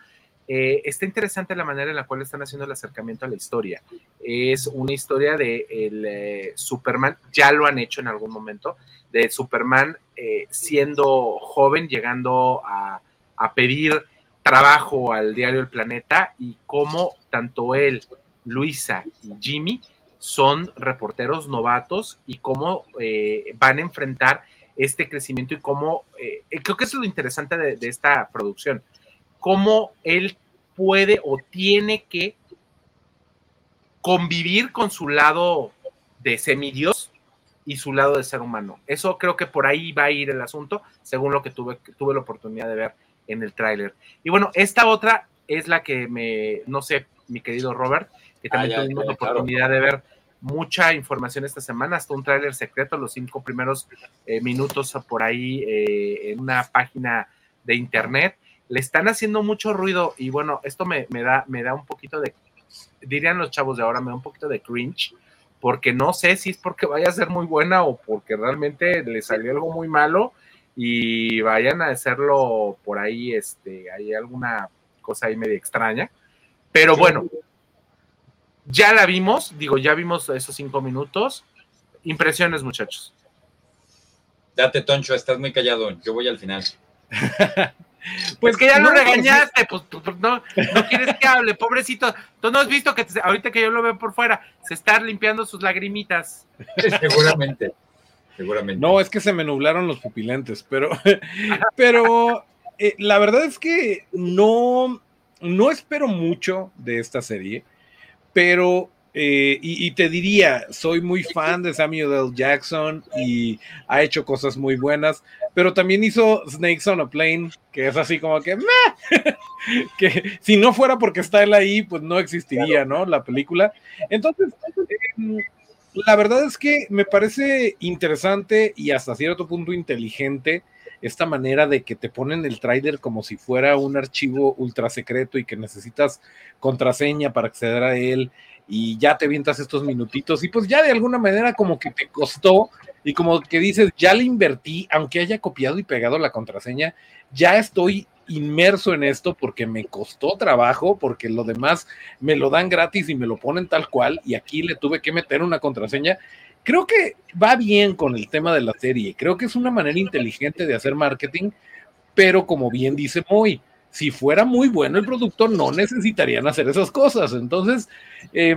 eh, está interesante la manera en la cual están haciendo el acercamiento a la historia. Es una historia de el, eh, Superman, ya lo han hecho en algún momento, de Superman siendo joven, llegando a, pedir trabajo al diario El Planeta y cómo tanto él, Luisa y Jimmy son reporteros novatos y cómo eh, van a enfrentar este crecimiento y cómo, eh, creo que eso es lo interesante de, esta producción, cómo él puede o tiene que convivir con su lado de semidios y su lado de ser humano. Eso creo que por ahí va a ir el asunto, según lo que tuve, tuve la oportunidad de ver en el tráiler. Y bueno, esta otra es la que me, no sé, mi querido Robert, que también ah, tuvimos la oportunidad de ver, mucha información esta semana, hasta un tráiler secreto, los cinco primeros eh, minutos por ahí eh, en una página de internet. Le están haciendo mucho ruido y bueno, esto me, da, me da un poquito de, dirían los chavos de ahora, me da un poquito de cringe, porque no sé si es porque vaya a ser muy buena o porque realmente le salió algo muy malo y vayan a hacerlo por ahí, este, hay alguna cosa ahí medio extraña. Pero bueno, ya la vimos, digo, ya vimos esos cinco minutos. Impresiones, muchachos. Date, Toncho, estás muy callado. Yo voy al final. pues que ya lo regañaste, pues, pues, pues no, no quieres que hable, pobrecito. Tú no has visto que ahorita que yo lo veo por fuera, se está limpiando sus lagrimitas. Seguramente, seguramente. No, es que se me nublaron los pupilentes, pero, pero eh, la verdad es que no, no espero mucho de esta serie pero, eh, y, te diría, soy muy fan de Samuel L. Jackson y ha hecho cosas muy buenas, pero también hizo Snakes on a Plane, que es así como que, que si no fuera porque está él ahí, pues no existiría, ¿no? La película. Entonces, em, la verdad es que me parece interesante y hasta cierto punto inteligente esta manera de que te ponen el trailer como si fuera un archivo ultra secreto y que necesitas contraseña para acceder a él y ya te vientas estos minutitos y pues ya de alguna manera como que te costó y como que dices, ya le invertí, aunque haya copiado y pegado la contraseña, ya estoy inmerso en esto porque me costó trabajo, porque lo demás me lo dan gratis y me lo ponen tal cual y aquí le tuve que meter una contraseña creo que va bien con el tema de la serie. Creo que es una manera inteligente de hacer marketing, pero como bien dice Moy, si fuera muy bueno el producto, no necesitarían hacer esas cosas. Entonces, eh,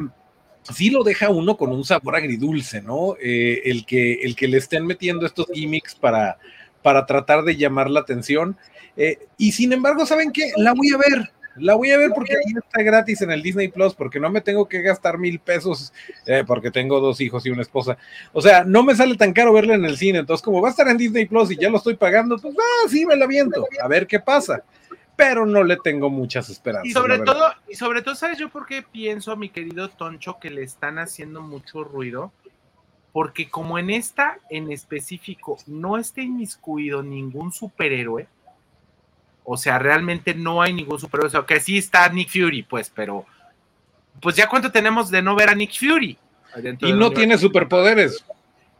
sí lo deja uno con un sabor agridulce, ¿no? Eh, el, que, el que le estén metiendo estos gimmicks para, para tratar de llamar la atención. Eh, y sin embargo, ¿saben qué? La voy a ver la voy a ver porque ahí está gratis en el Disney Plus, porque no me tengo que gastar mil pesos, eh, porque tengo dos hijos y una esposa. O sea, no me sale tan caro verla en el cine. Entonces, como va a estar en Disney Plus y ya lo estoy pagando, pues ah, sí me la viento, a ver qué pasa. Pero no le tengo muchas esperanzas. Y sobre todo, y sobre todo, ¿sabes yo por qué pienso, mi querido Toncho, que le están haciendo mucho ruido? Porque como en esta en específico no está inmiscuido ningún superhéroe, o sea, realmente no hay ningún superhéroe. O sea, que sí está Nick Fury, pues, pero. Pues ya cuánto tenemos de no ver a Nick Fury. Y no tiene superpoderes.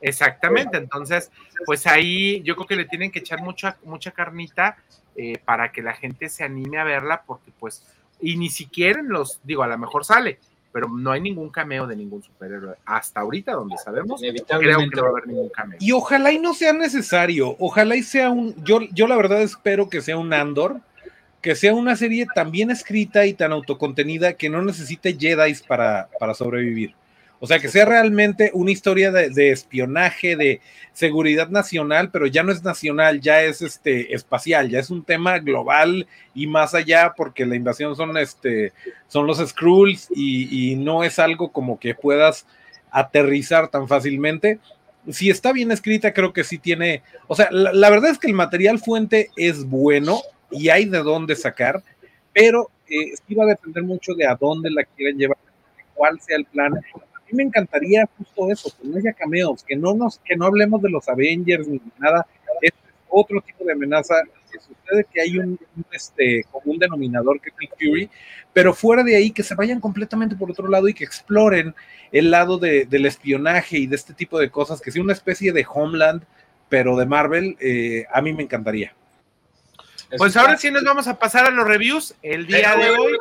Exactamente, entonces, pues ahí yo creo que le tienen que echar mucha, mucha carnita eh, para que la gente se anime a verla, porque pues, y ni siquiera en los, digo, a lo mejor sale, pero no hay ningún cameo de ningún superhéroe. Hasta ahorita, donde sabemos, creo que no va a haber ningún cameo. Y ojalá y no sea necesario, ojalá y sea un, yo, yo la verdad espero que sea un Andor, que sea una serie tan bien escrita y tan autocontenida que no necesite Jedi para, para sobrevivir. O sea, que sea realmente una historia de, espionaje, de seguridad nacional, pero ya no es nacional, ya es este espacial, ya es un tema global y más allá, porque la invasión son este, son los Skrulls y, no es algo como que puedas aterrizar tan fácilmente. Si está bien escrita, creo que sí tiene. O sea, la, verdad es que el material fuente es bueno y hay de dónde sacar, pero eh, sí va a depender mucho de a dónde la quieren llevar, cuál sea el plan me encantaría justo eso, que no haya cameos, que no nos, que no hablemos de los Avengers ni nada, es otro tipo de amenaza. Que sucede que hay un, este, como un denominador que es el Fury, pero fuera de ahí que se vayan completamente por otro lado y que exploren el lado de, del espionaje y de este tipo de cosas, que sea una especie de Homeland, pero de Marvel, eh, a mí me encantaría. Pues ahora sí nos vamos a pasar a los reviews el día de hoy.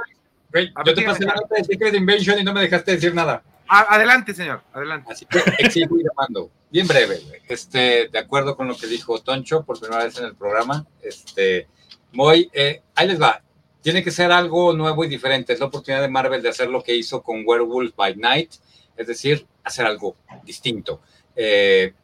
yo te pasé la nota de Secret Invasion y no me dejaste decir nada. Adelante, señor, adelante. Así que exijo y demando. Bien breve, este, de acuerdo con lo que dijo Toncho por primera vez en el programa, este, muy, eh, ahí les va. Tiene que ser algo nuevo y diferente. Es la oportunidad de Marvel de hacer lo que hizo con Werewolf by Night, es decir, hacer algo distinto. Eh,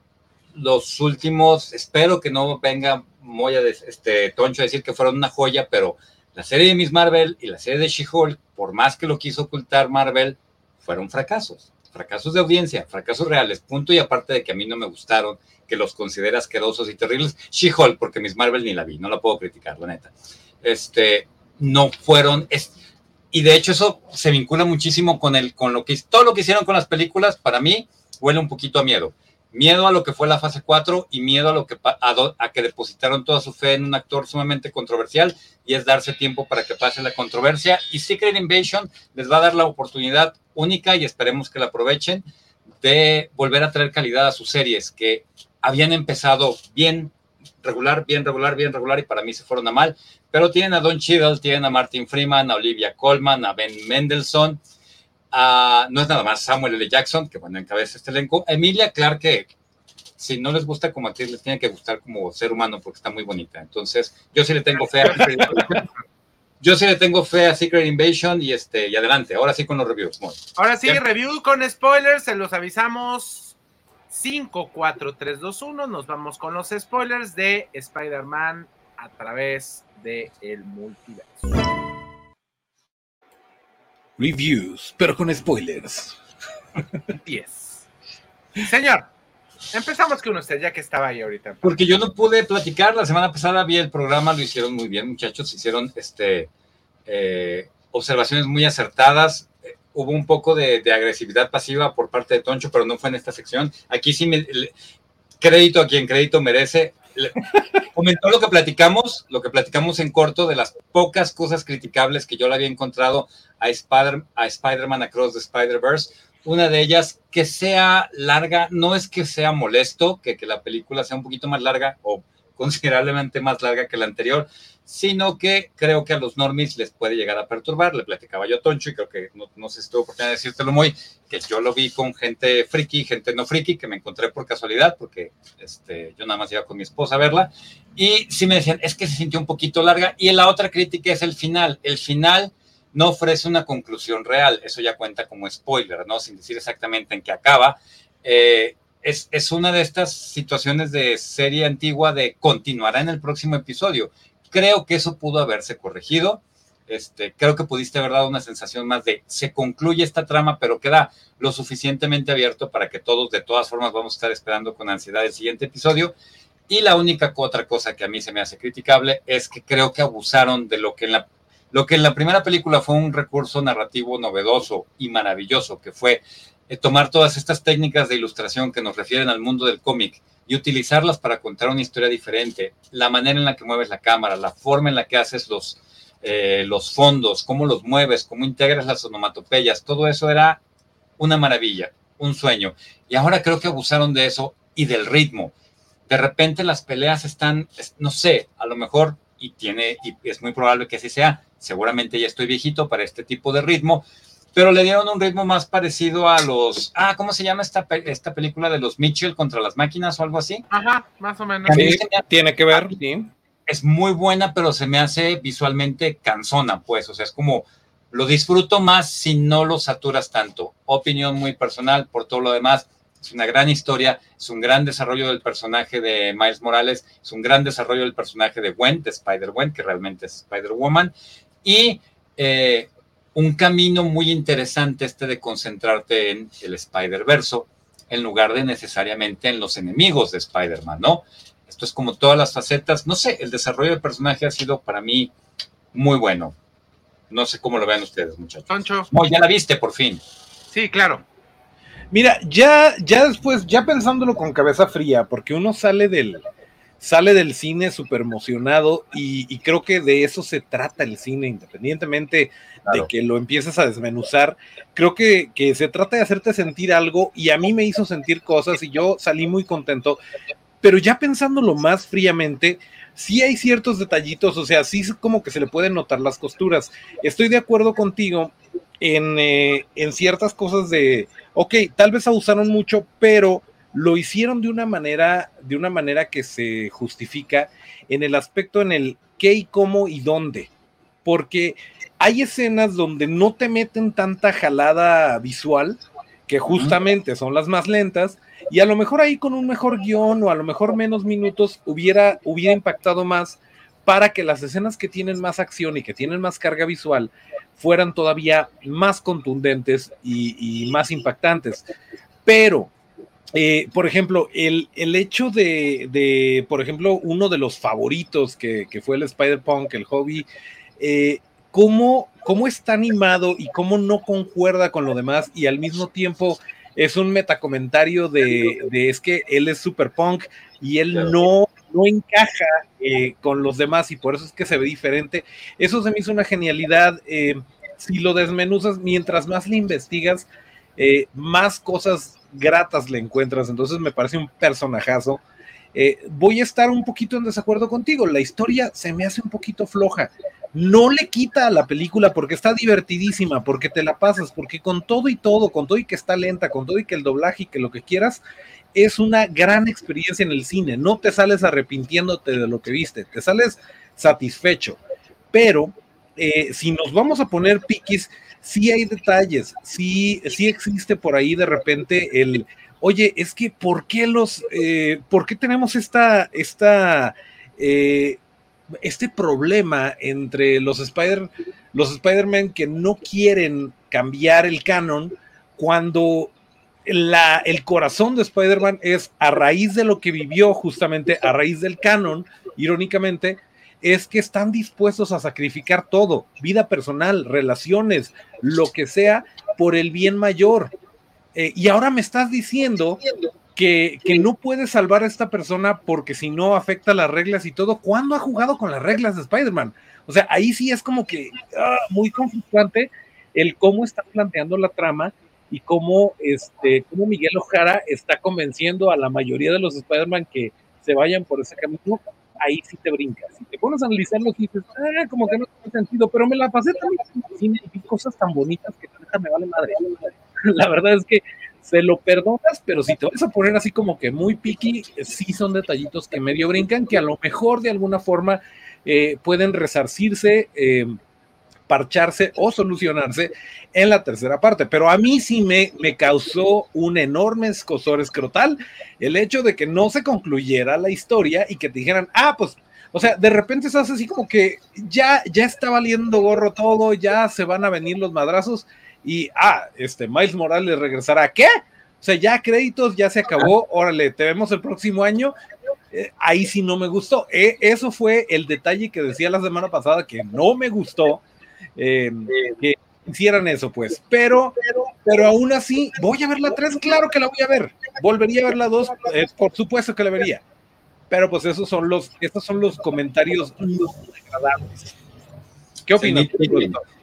los últimos, espero que no venga muy a este, Toncho a decir que fueron una joya, pero la serie de Miss Marvel y la serie de She-Hulk, por más que lo quiso ocultar Marvel, fueron fracasos, fracasos de audiencia, fracasos reales, punto y aparte de que a mí no me gustaron, que los considera asquerosos y terribles, She-Hulk, porque Miss Marvel ni la vi, no la puedo criticar, la neta. Este, no fueron, y de hecho eso se vincula muchísimo con, el, con lo que, todo lo que hicieron con las películas, para mí huele un poquito a miedo. Miedo a lo que fue la fase 4 y miedo a, lo que, a, que depositaron toda su fe en un actor sumamente controversial y es darse tiempo para que pase la controversia. Y Secret Invasion les va a dar la oportunidad única y esperemos que la aprovechen de volver a traer calidad a sus series que habían empezado bien regular, bien regular, bien regular y para mí se fueron a mal. Pero tienen a Don Cheadle, tienen a Martin Freeman, a Olivia Colman, a Ben Mendelssohn, a, no es nada más Samuel L. Jackson, que bueno, encabeza este elenco. Emilia Clark, que si no les gusta como actriz, les tiene que gustar como ser humano porque está muy bonita. Entonces, yo sí le tengo fe a Yo sí le tengo fe a Secret Invasion y este y adelante. Ahora sí con los reviews. Ahora sí, review con spoilers, se los avisamos 5, 4, 3, 2, 1. Nos vamos con los spoilers de Spider-Man a través del el multiverso. Reviews, pero con spoilers. 10. Señor, empezamos con usted, ya que estaba ahí ahorita. Porque yo no pude platicar. La semana pasada vi el programa, lo hicieron muy bien, muchachos. Hicieron este, eh, observaciones muy acertadas hubo un poco de, agresividad pasiva por parte de Toncho, pero no fue en esta sección. Aquí sí me crédito a quien crédito merece. comentó lo que platicamos, lo que platicamos en corto de las pocas cosas criticables que yo le había encontrado a, Spider, a Spider-Man Across the Spider-Verse. Una de ellas, que sea larga, no es que sea molesto, que, que la película sea un poquito más larga o considerablemente más larga que la anterior, sino que creo que a los normies les puede llegar a perturbar. Le platicaba yo a Toncho y creo que no, no sé si tuvo oportunidad de decírtelo muy, que yo lo vi con gente friki, gente no friki, que me encontré por casualidad, porque este, yo nada más iba con mi esposa a verla, y sí me decían, es que se sintió un poquito larga, y la otra crítica es el final. El final no ofrece una conclusión real, eso ya cuenta como spoiler, ¿no? Sin decir exactamente en qué acaba. Eh, es, es, una de estas situaciones de serie antigua de continuará en el próximo episodio. Creo que eso pudo haberse corregido. Este, creo que pudiste haber dado una sensación más de se concluye esta trama, pero queda lo suficientemente abierto para que todos, de todas formas, vamos a estar esperando con ansiedad el siguiente episodio. Y la única otra cosa que a mí se me hace criticable es que creo que abusaron de lo que en la, lo que en la primera película fue un recurso narrativo novedoso y maravilloso, que fue eh, tomar todas estas técnicas de ilustración que nos refieren al mundo del cómic y utilizarlas para contar una historia diferente. La manera en la que mueves la cámara, la forma en la que haces los, eh, los fondos, cómo los mueves, cómo integras las onomatopeyas, todo eso era una maravilla, un sueño. Y ahora creo que abusaron de eso y del ritmo. De repente las peleas están, no sé, a lo mejor, y tiene, y es muy probable que así sea, seguramente ya estoy viejito para este tipo de ritmo, pero le dieron un ritmo más parecido a los, ah, ¿cómo se llama esta, esta película de los Mitchell contra las máquinas o algo así? Ajá, más o menos. Sí, tiene que ver, sí. Es muy buena, pero se me hace visualmente cansona, pues, o sea, es como, lo disfruto más si no lo saturas tanto. Opinión muy personal, por todo lo demás, es una gran historia, es un gran desarrollo del personaje de Miles Morales, es un gran desarrollo del personaje de Gwen, de Spider-Gwen, que realmente es Spider-Woman, y eh, un camino muy interesante este de concentrarte en el Spider-Verso en lugar de necesariamente en los enemigos de Spider-Man, ¿no? Esto es como todas las facetas. No sé, el desarrollo del personaje ha sido para mí muy bueno. No sé cómo lo vean ustedes, muchachos. Sancho. No, ya la viste por fin. Sí, claro. Mira, ya, ya después, ya pensándolo con cabeza fría, porque uno sale del, sale del cine súper emocionado y, creo que de eso se trata el cine, independientemente de que lo empieces a desmenuzar. Creo que, que, se trata de hacerte sentir algo y a mí me hizo sentir cosas y yo salí muy contento, pero ya pensándolo más fríamente, sí hay ciertos detallitos, o sea, sí como que se le pueden notar las costuras. Estoy de acuerdo contigo en, eh, en ciertas cosas de, ok, tal vez abusaron mucho, pero lo hicieron de una manera, de una manera que se justifica en el aspecto en el qué y cómo y dónde. Porque hay escenas donde no te meten tanta jalada visual, que justamente son las más lentas, y a lo mejor ahí con un mejor guion o a lo mejor menos minutos hubiera, hubiera impactado más para que las escenas que tienen más acción y que tienen más carga visual fueran todavía más contundentes y, y más impactantes. Pero eh, por ejemplo, el, hecho de, por ejemplo, uno de los favoritos que, fue el Spider-Punk, el hobby, eh, cómo, cómo está animado y cómo no concuerda con lo demás y al mismo tiempo es un metacomentario de, de es que él es super punk y él no, no encaja eh, con los demás y por eso es que se ve diferente. Eso se me hizo una genialidad. Eh, si lo desmenuzas, mientras más le investigas, eh, más cosas gratas le encuentras. Entonces me parece un personajazo. voy a estar un poquito en desacuerdo contigo. La historia se me hace un poquito floja no le quita a la película porque está divertidísima, porque te la pasas, porque con todo y todo, con todo y que está lenta, con todo y que el doblaje y que lo que quieras, es una gran experiencia en el cine. No te sales arrepintiéndote de lo que viste, te sales satisfecho. Pero eh, si nos vamos a poner piquis, sí hay detalles, sí, sí existe por ahí de repente el, oye, es que ¿por qué los, eh, por qué tenemos esta, esta, eh, este problema entre los Spider los Spider-Man que no quieren cambiar el canon cuando la, el corazón de Spider-Man es a raíz de lo que vivió justamente a raíz del canon, irónicamente, es que están dispuestos a sacrificar todo, vida personal, relaciones, lo que sea, por el bien mayor. Eh, y ahora me estás diciendo que, no puede salvar a esta persona porque si no afecta las reglas y todo. ¿Cuándo ha jugado con las reglas de Spider-Man? O sea, ahí sí es como que ah, muy conflictuante el cómo está planteando la trama y cómo, este, cómo Miguel Ojara está convenciendo a la mayoría de los Spider-Man que se vayan por ese camino. Ahí sí te brincas. Si te pones a analizarlo, dices, ah, como que no tiene sentido, pero me la pasé también y vi cosas tan bonitas que me vale madre. La verdad es que se lo perdonas, pero si te vas a poner así como que muy picky, sí son detallitos que medio brincan, que a lo mejor de alguna forma eh, pueden resarcirse, eh, parcharse o solucionarse en la tercera parte. Pero a mí sí me, me causó un enorme escosor escrotal el hecho de que no se concluyera la historia y que te dijeran, ah, pues o sea, de repente estás así como que ya, ya está valiendo gorro todo, ya se van a venir los madrazos y, ah, este, Miles Morales regresará. ¿Qué? O sea, ya créditos, ya se acabó, órale, te vemos el próximo año. Eh, ahí sí no me gustó. Eh, eso fue el detalle que decía la semana pasada que no me gustó eh, que hicieran eso, pues. Pero, pero aún así, voy a ver la 3, claro que la voy a ver. Volvería a ver la 2, por supuesto que la vería. Pero pues esos son los, estos son los comentarios degradables. ¿Qué opinas?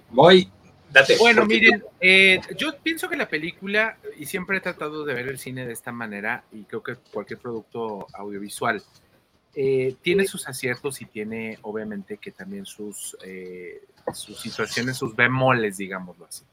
Voy bueno, miren, eh, yo pienso que la película, y siempre he tratado de ver el cine de esta manera, y creo que cualquier producto audiovisual, eh, tiene sus aciertos y tiene obviamente que también sus, eh, sus situaciones, sus bemoles, digámoslo así.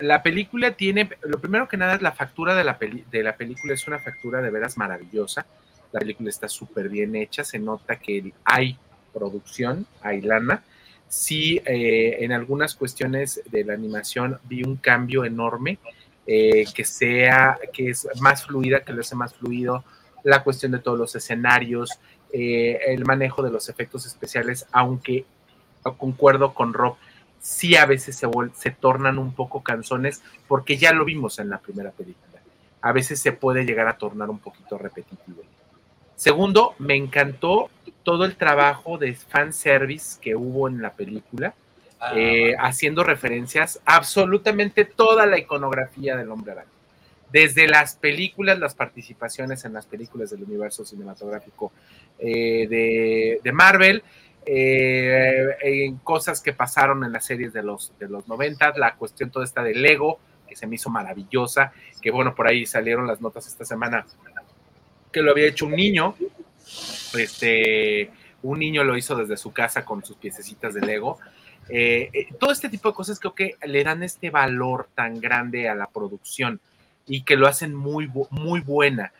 la película tiene, lo primero que nada es la factura de la, de la película, es una factura de veras maravillosa. La película está súper bien hecha, se nota que hay producción, hay lana sí eh, en algunas cuestiones de la animación vi un cambio enorme, eh, que sea, que es más fluida, que lo hace más fluido, la cuestión de todos los escenarios, eh, el manejo de los efectos especiales, aunque concuerdo con Rob, sí a veces se, se tornan un poco canzones, porque ya lo vimos en la primera película. A veces se puede llegar a tornar un poquito repetitivo. Segundo, me encantó todo el trabajo de fanservice que hubo en la película, ah, eh, haciendo referencias absolutamente toda la iconografía del hombre araña. Desde las películas, las participaciones en las películas del universo cinematográfico eh, de, Marvel, eh, en cosas que pasaron en las series de los, de los 90, la cuestión toda esta de Lego, que se me hizo maravillosa, que bueno, por ahí salieron las notas esta semana que lo había hecho un niño, este, un niño lo hizo desde su casa con sus piececitas de Lego. Eh, todo este tipo de cosas creo que le dan este valor tan grande a la producción y que lo hacen muy, muy buena.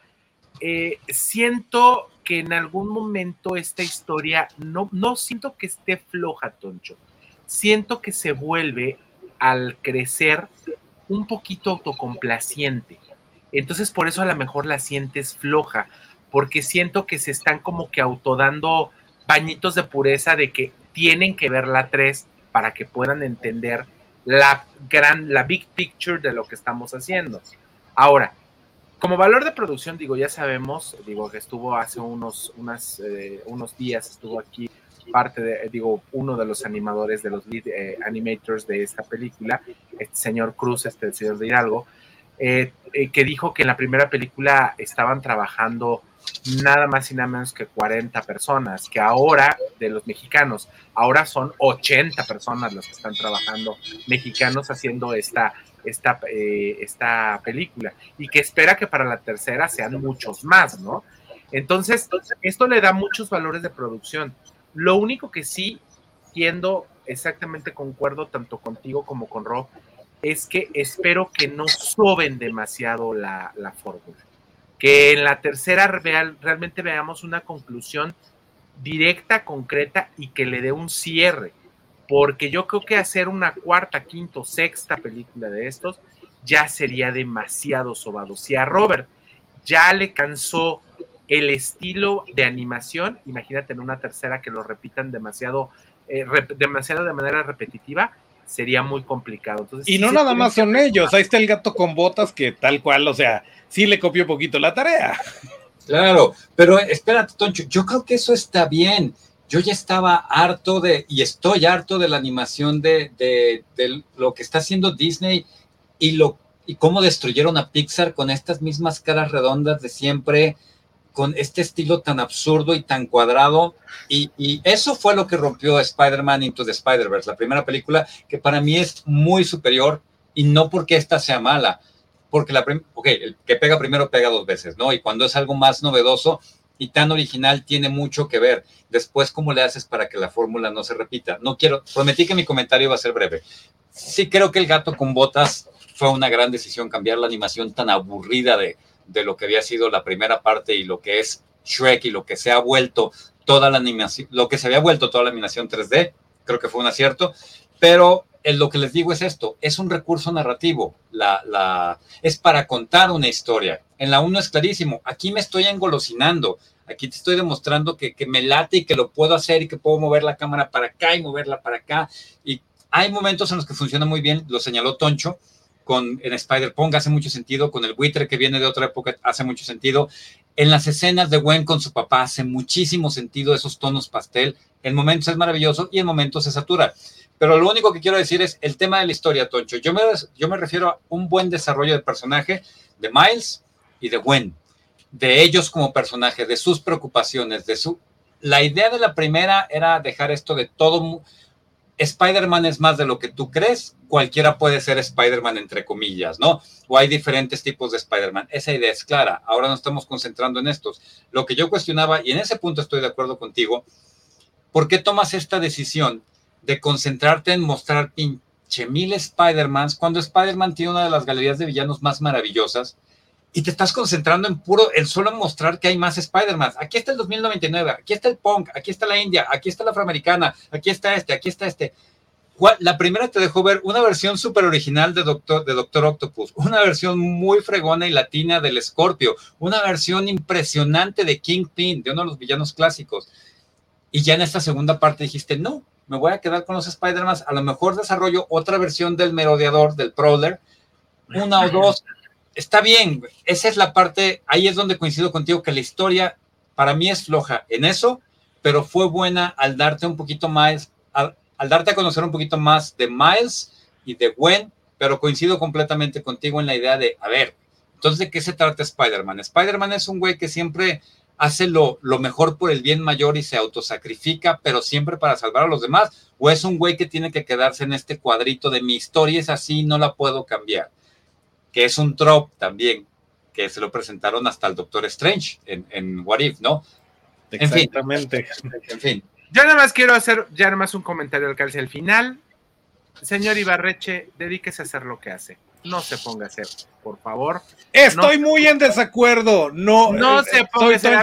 Eh, siento que en algún momento esta historia no, no siento que esté floja, Toncho. Siento que se vuelve al crecer un poquito autocomplaciente. Entonces por eso a lo mejor la sientes floja, porque siento que se están como que autodando bañitos de pureza de que tienen que ver la 3 para que puedan entender la gran, la big picture de lo que estamos haciendo. Ahora, como valor de producción, digo, ya sabemos, digo que estuvo hace unos, unas, eh, unos días, estuvo aquí parte de, digo, uno de los animadores, de los lead eh, animators de esta película, este señor Cruz, este señor de Hidalgo, eh, eh, que dijo que en la primera película estaban trabajando nada más y nada menos que 40 personas, que ahora, de los mexicanos, ahora son 80 personas los que están trabajando mexicanos haciendo esta, esta, esta película y que espera que para la tercera sean muchos más, ¿no? Entonces, esto le da muchos valores de producción. Lo único que sí tiendo, exactamente concuerdo tanto contigo como con Rob, es que espero que no soben demasiado la, fórmula. Que en la tercera real, realmente veamos una conclusión directa, concreta y que le dé un cierre. Porque yo creo que hacer una cuarta, quinta, sexta película de estos ya sería demasiado sobado. Si a Robert ya le cansó el estilo de animación, imagínate en una tercera que lo repitan demasiado, eh, demasiado de manera repetitiva, sería muy complicado. y no nada más son ellos, ahí está el gato con botas que tal cual, o sea, sí le copió poquito la tarea. Claro, pero espérate, Toncho, yo creo que eso está bien. Yo ya estaba harto de, y estoy harto de la animación de, de, de lo que está haciendo Disney y, lo, y cómo destruyeron a Pixar con estas mismas caras redondas de siempre, con este estilo tan absurdo y tan cuadrado. Y, eso fue lo que rompió Spider-Man Into the Spider-Verse, la primera película que para mí es muy superior y no porque esta sea mala, porque la el que pega primero pega dos veces, ¿no? Y cuando es algo más novedoso y tan original tiene mucho que ver. Después, ¿cómo le haces para que la fórmula no se repita? No quiero, prometí que mi comentario iba a ser breve. Sí creo que el gato con botas fue una gran decisión cambiar la animación tan aburrida de, de lo que había sido la primera parte y lo que es Shrek y lo que se ha vuelto toda la animación, lo que se había vuelto toda la animación 3D, creo que fue un acierto, pero en lo que les digo es esto, es un recurso narrativo, la, la, es para contar una historia. En la 1 es clarísimo, aquí me estoy engolosinando, aquí te estoy demostrando que, me late y que lo puedo hacer y que puedo mover la cámara para acá y moverla para acá. Y hay momentos en los que funciona muy bien, lo señaló Toncho, con, en Spider-Punk hace mucho sentido, con el buitre que viene de otra época hace mucho sentido. En las escenas de Gwen con su papá hace muchísimo sentido esos tonos pastel. En momentos es maravilloso y en momentos se satura. Pero lo único que quiero decir es el tema de la historia, Toncho. Yo me, yo me refiero a un buen desarrollo de personaje de Miles y de Gwen, de ellos como personaje, de sus preocupaciones, de su... La idea de la primera era dejar esto de todo Spider-Man es más de lo que tú crees, cualquiera puede ser Spider-Man entre comillas, ¿no? O hay diferentes tipos de Spider-Man. Esa idea es clara. Ahora nos estamos concentrando en estos. Lo que yo cuestionaba, y en ese punto estoy de acuerdo contigo, ¿por qué tomas esta decisión de concentrarte en mostrar pinche mil Spider-Mans cuando Spider-Man tiene una de las galerías de villanos más maravillosas? Y te estás concentrando en puro, en solo mostrar que hay más Spider-Man. Aquí está el 2099, aquí está el punk, aquí está la India, aquí está la afroamericana, aquí está este, aquí está este. La primera te dejó ver una versión súper original de Doctor, de Doctor Octopus, una versión muy fregona y latina del Scorpio, una versión impresionante de Kingpin, de uno de los villanos clásicos. Y ya en esta segunda parte dijiste, no, me voy a quedar con los Spider-Man, a lo mejor desarrollo otra versión del merodeador, del Prowler, una o dos, está bien, esa es la parte, ahí es donde coincido contigo que la historia para mí es floja en eso, pero fue buena al darte un poquito más, al, darte a conocer un poquito más de Miles y de Gwen, pero coincido completamente contigo en la idea de, a ver, entonces, ¿de qué se trata Spider-Man? Spider-Man es un güey que siempre hace lo, lo, mejor por el bien mayor y se autosacrifica, pero siempre para salvar a los demás, o es un güey que tiene que quedarse en este cuadrito de mi historia es así, no la puedo cambiar que es un trope también, que se lo presentaron hasta el Doctor Strange en, en What If, ¿no? Exactamente. En fin. Yo nada más quiero hacer ya nada más un comentario al calce al final. Señor Ibarreche, dedíquese a hacer lo que hace. No se ponga a hacer, por favor. Estoy muy en desacuerdo. No, no se ponga a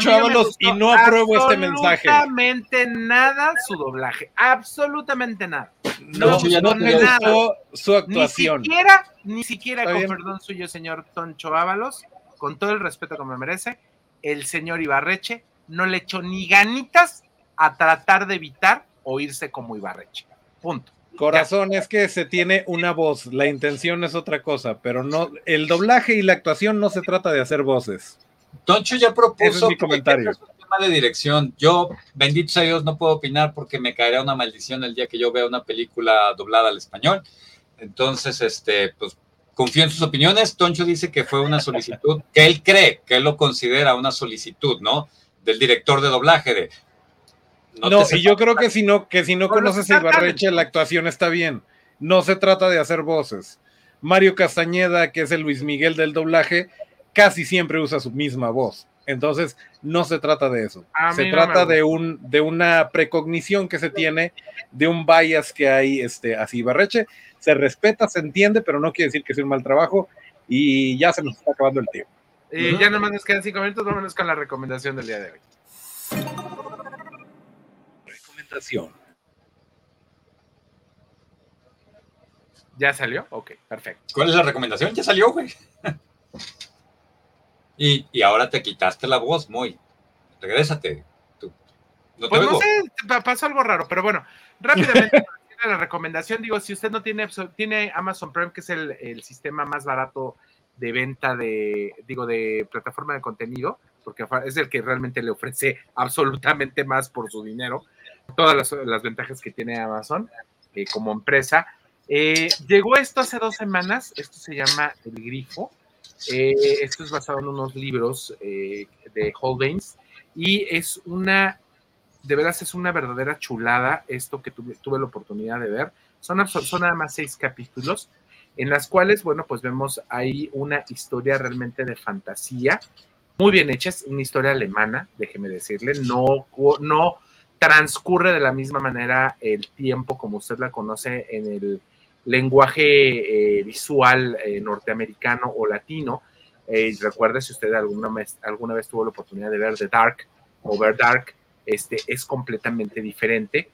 y no apruebo este mensaje. Absolutamente nada su doblaje. Absolutamente nada. No, no, me gustó su actuación. Ni siquiera, ni siquiera con perdón suyo, señor Toncho Ábalos, con todo el respeto que me merece, el señor Ibarreche no le echó ni ganitas a tratar de evitar oírse como Ibarreche. Punto. Corazón, es que se tiene una voz, la intención es otra cosa, pero no, el doblaje y la actuación no se trata de hacer voces. Toncho ya propuso. mi comentario. tema de dirección. Yo, bendito sea Dios, no puedo opinar porque me caerá una maldición el día que yo vea una película doblada al español. Entonces, este, pues confío en sus opiniones. Toncho dice que fue una solicitud que él cree, que él lo considera una solicitud, ¿no? Del director de doblaje de. No, y yo creo que si no, que si no conoces el Barreche, la actuación está bien. No se trata de hacer voces. Mario Castañeda, que es el Luis Miguel del doblaje, casi siempre usa su misma voz. Entonces, no se trata de eso. se trata de, un, de una precognición que se tiene, de un bias que hay este, así. Barreche se respeta, se entiende, pero no quiere decir que sea un mal trabajo y ya se nos está acabando el tiempo. Y ya nomás nos quedan cinco minutos, vámonos con la recomendación del día de hoy. ¿Ya salió? Ok, perfecto. ¿Cuál es la recomendación? Ya salió, güey. y, ahora te quitaste la voz, muy. Regrésate. No pues no sé, pasó algo raro, pero bueno, rápidamente la recomendación, digo, si usted no tiene, tiene Amazon Prime, que es el, sistema más barato de venta de, digo, de plataforma de contenido, porque es el que realmente le ofrece absolutamente más por su dinero, todas las, ventajas que tiene Amazon eh, como empresa, eh, llegó esto hace dos semanas, esto se llama El Grifo, eh, esto es basado en unos libros eh, de Holbeins y es una, de veras es una verdadera chulada esto que tuve, tuve la oportunidad de ver. Son, son nada más seis capítulos en las cuales, bueno, pues vemos ahí una historia realmente de fantasía, muy bien hecha, es una historia alemana, déjeme decirle, no, no transcurre de la misma manera el tiempo como usted la conoce en el lenguaje eh, visual eh, norteamericano o latino. Eh, recuerde si usted alguna vez, alguna vez tuvo la oportunidad de ver The Dark o ver Dark, este es completamente diferente.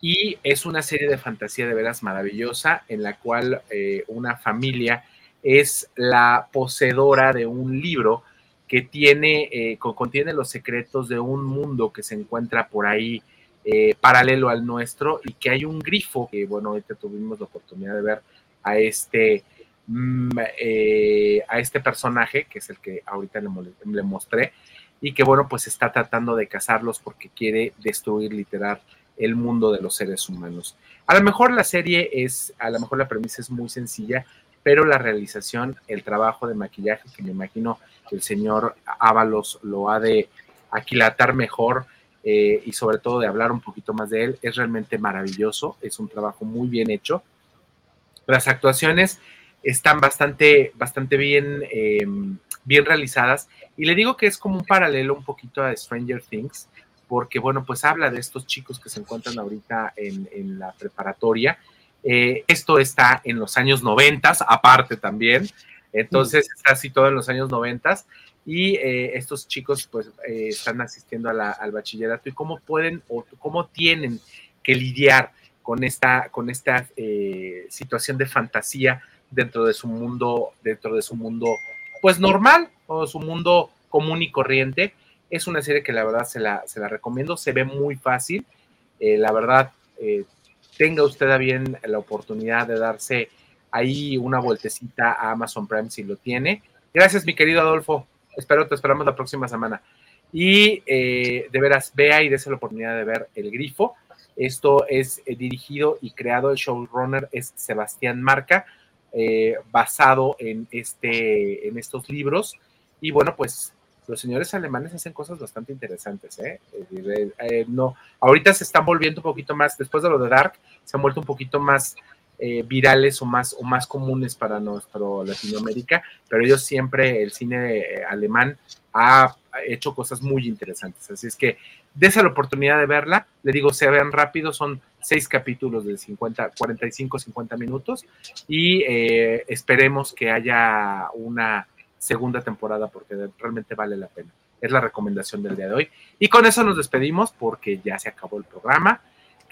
Y es una serie de fantasía de veras maravillosa en la cual una familia es la poseedora de un libro que tiene, contiene los secretos de un mundo que se encuentra por ahí eh, paralelo al nuestro y que hay un grifo que, bueno, ahorita tuvimos la oportunidad de ver a este, mm, eh, a este personaje, que es el que ahorita le, mostré, y que, bueno, pues está tratando de cazarlos porque quiere destruir literal el mundo de los seres humanos. A lo mejor la serie es, a lo mejor la premisa es muy sencilla, pero la realización, el trabajo de maquillaje, que me imagino que el señor Ábalos lo ha de aquilatar mejor, eh, y sobre todo de hablar un poquito más de él. Es realmente maravilloso, es un trabajo muy bien hecho. Las actuaciones están bastante, bastante bien, em, bien realizadas y le digo que es como un paralelo un poquito a Stranger Things, porque bueno, pues habla de estos chicos que se encuentran ahorita en, la preparatoria. Eh, esto está en los años noventas, aparte también. Entonces, está así todo en los años noventas. Y eh, estos chicos pues eh, están asistiendo al bachillerato. Y cómo pueden o cómo tienen que lidiar con esta, con esta eh, situación de fantasía dentro de su mundo, dentro de su mundo pues normal o su mundo común y corriente. Es una serie que la verdad se la, se la recomiendo, se ve muy fácil, la verdad tenga usted a bien la oportunidad de darse ahí una vueltecita a Amazon Prime si lo tiene. Gracias, mi querido Adolfo. Espero, te esperamos la próxima semana. Y eh, de veras, vea y dése la oportunidad de ver El Grifo. Esto es eh, dirigido y creado, el showrunner es Sebastián Marca, eh, basado en, este, en estos libros. Y bueno, pues los señores alemanes hacen cosas bastante interesantes. no, ahorita se están volviendo un poquito más, después de lo de Dark, se han vuelto un poquito más eh, virales o más, o más comunes para nuestro Latinoamérica, pero ellos siempre, el cine eh, alemán ha hecho cosas muy interesantes. Así es que dése la oportunidad de verla. Le digo, se vean rápido, son seis capítulos de 50, 45, 50 minutos y eh, esperemos que haya una segunda temporada porque realmente vale la pena. Es la recomendación del día de hoy. Y con eso nos despedimos porque ya se acabó el programa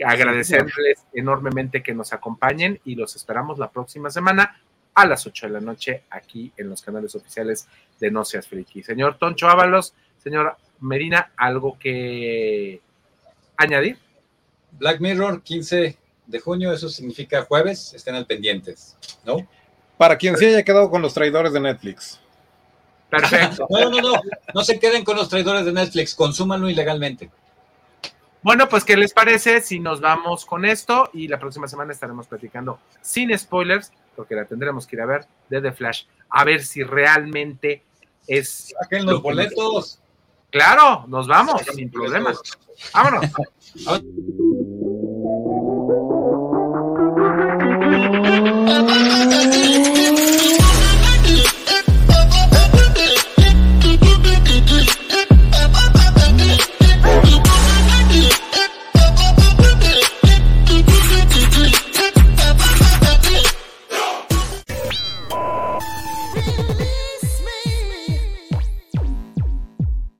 agradecerles enormemente que nos acompañen y los esperamos la próxima semana a las 8 de la noche aquí en los canales oficiales de No Seas Friki. Señor Toncho Ábalos, señor Medina, ¿algo que añadir? Black Mirror, 15 de junio, eso significa jueves, estén al pendientes, ¿no? Para quien se haya quedado con los traidores de Netflix. Perfecto. No, no, no. No se queden con los traidores de Netflix. Consúmanlo ilegalmente. Bueno, pues, ¿qué les parece si nos vamos con esto? Y la próxima semana estaremos platicando sin spoilers, porque la tendremos que ir a ver de The Flash, a ver si realmente es. Saquen los boletos. Claro, nos vamos, sin problemas. Vámonos.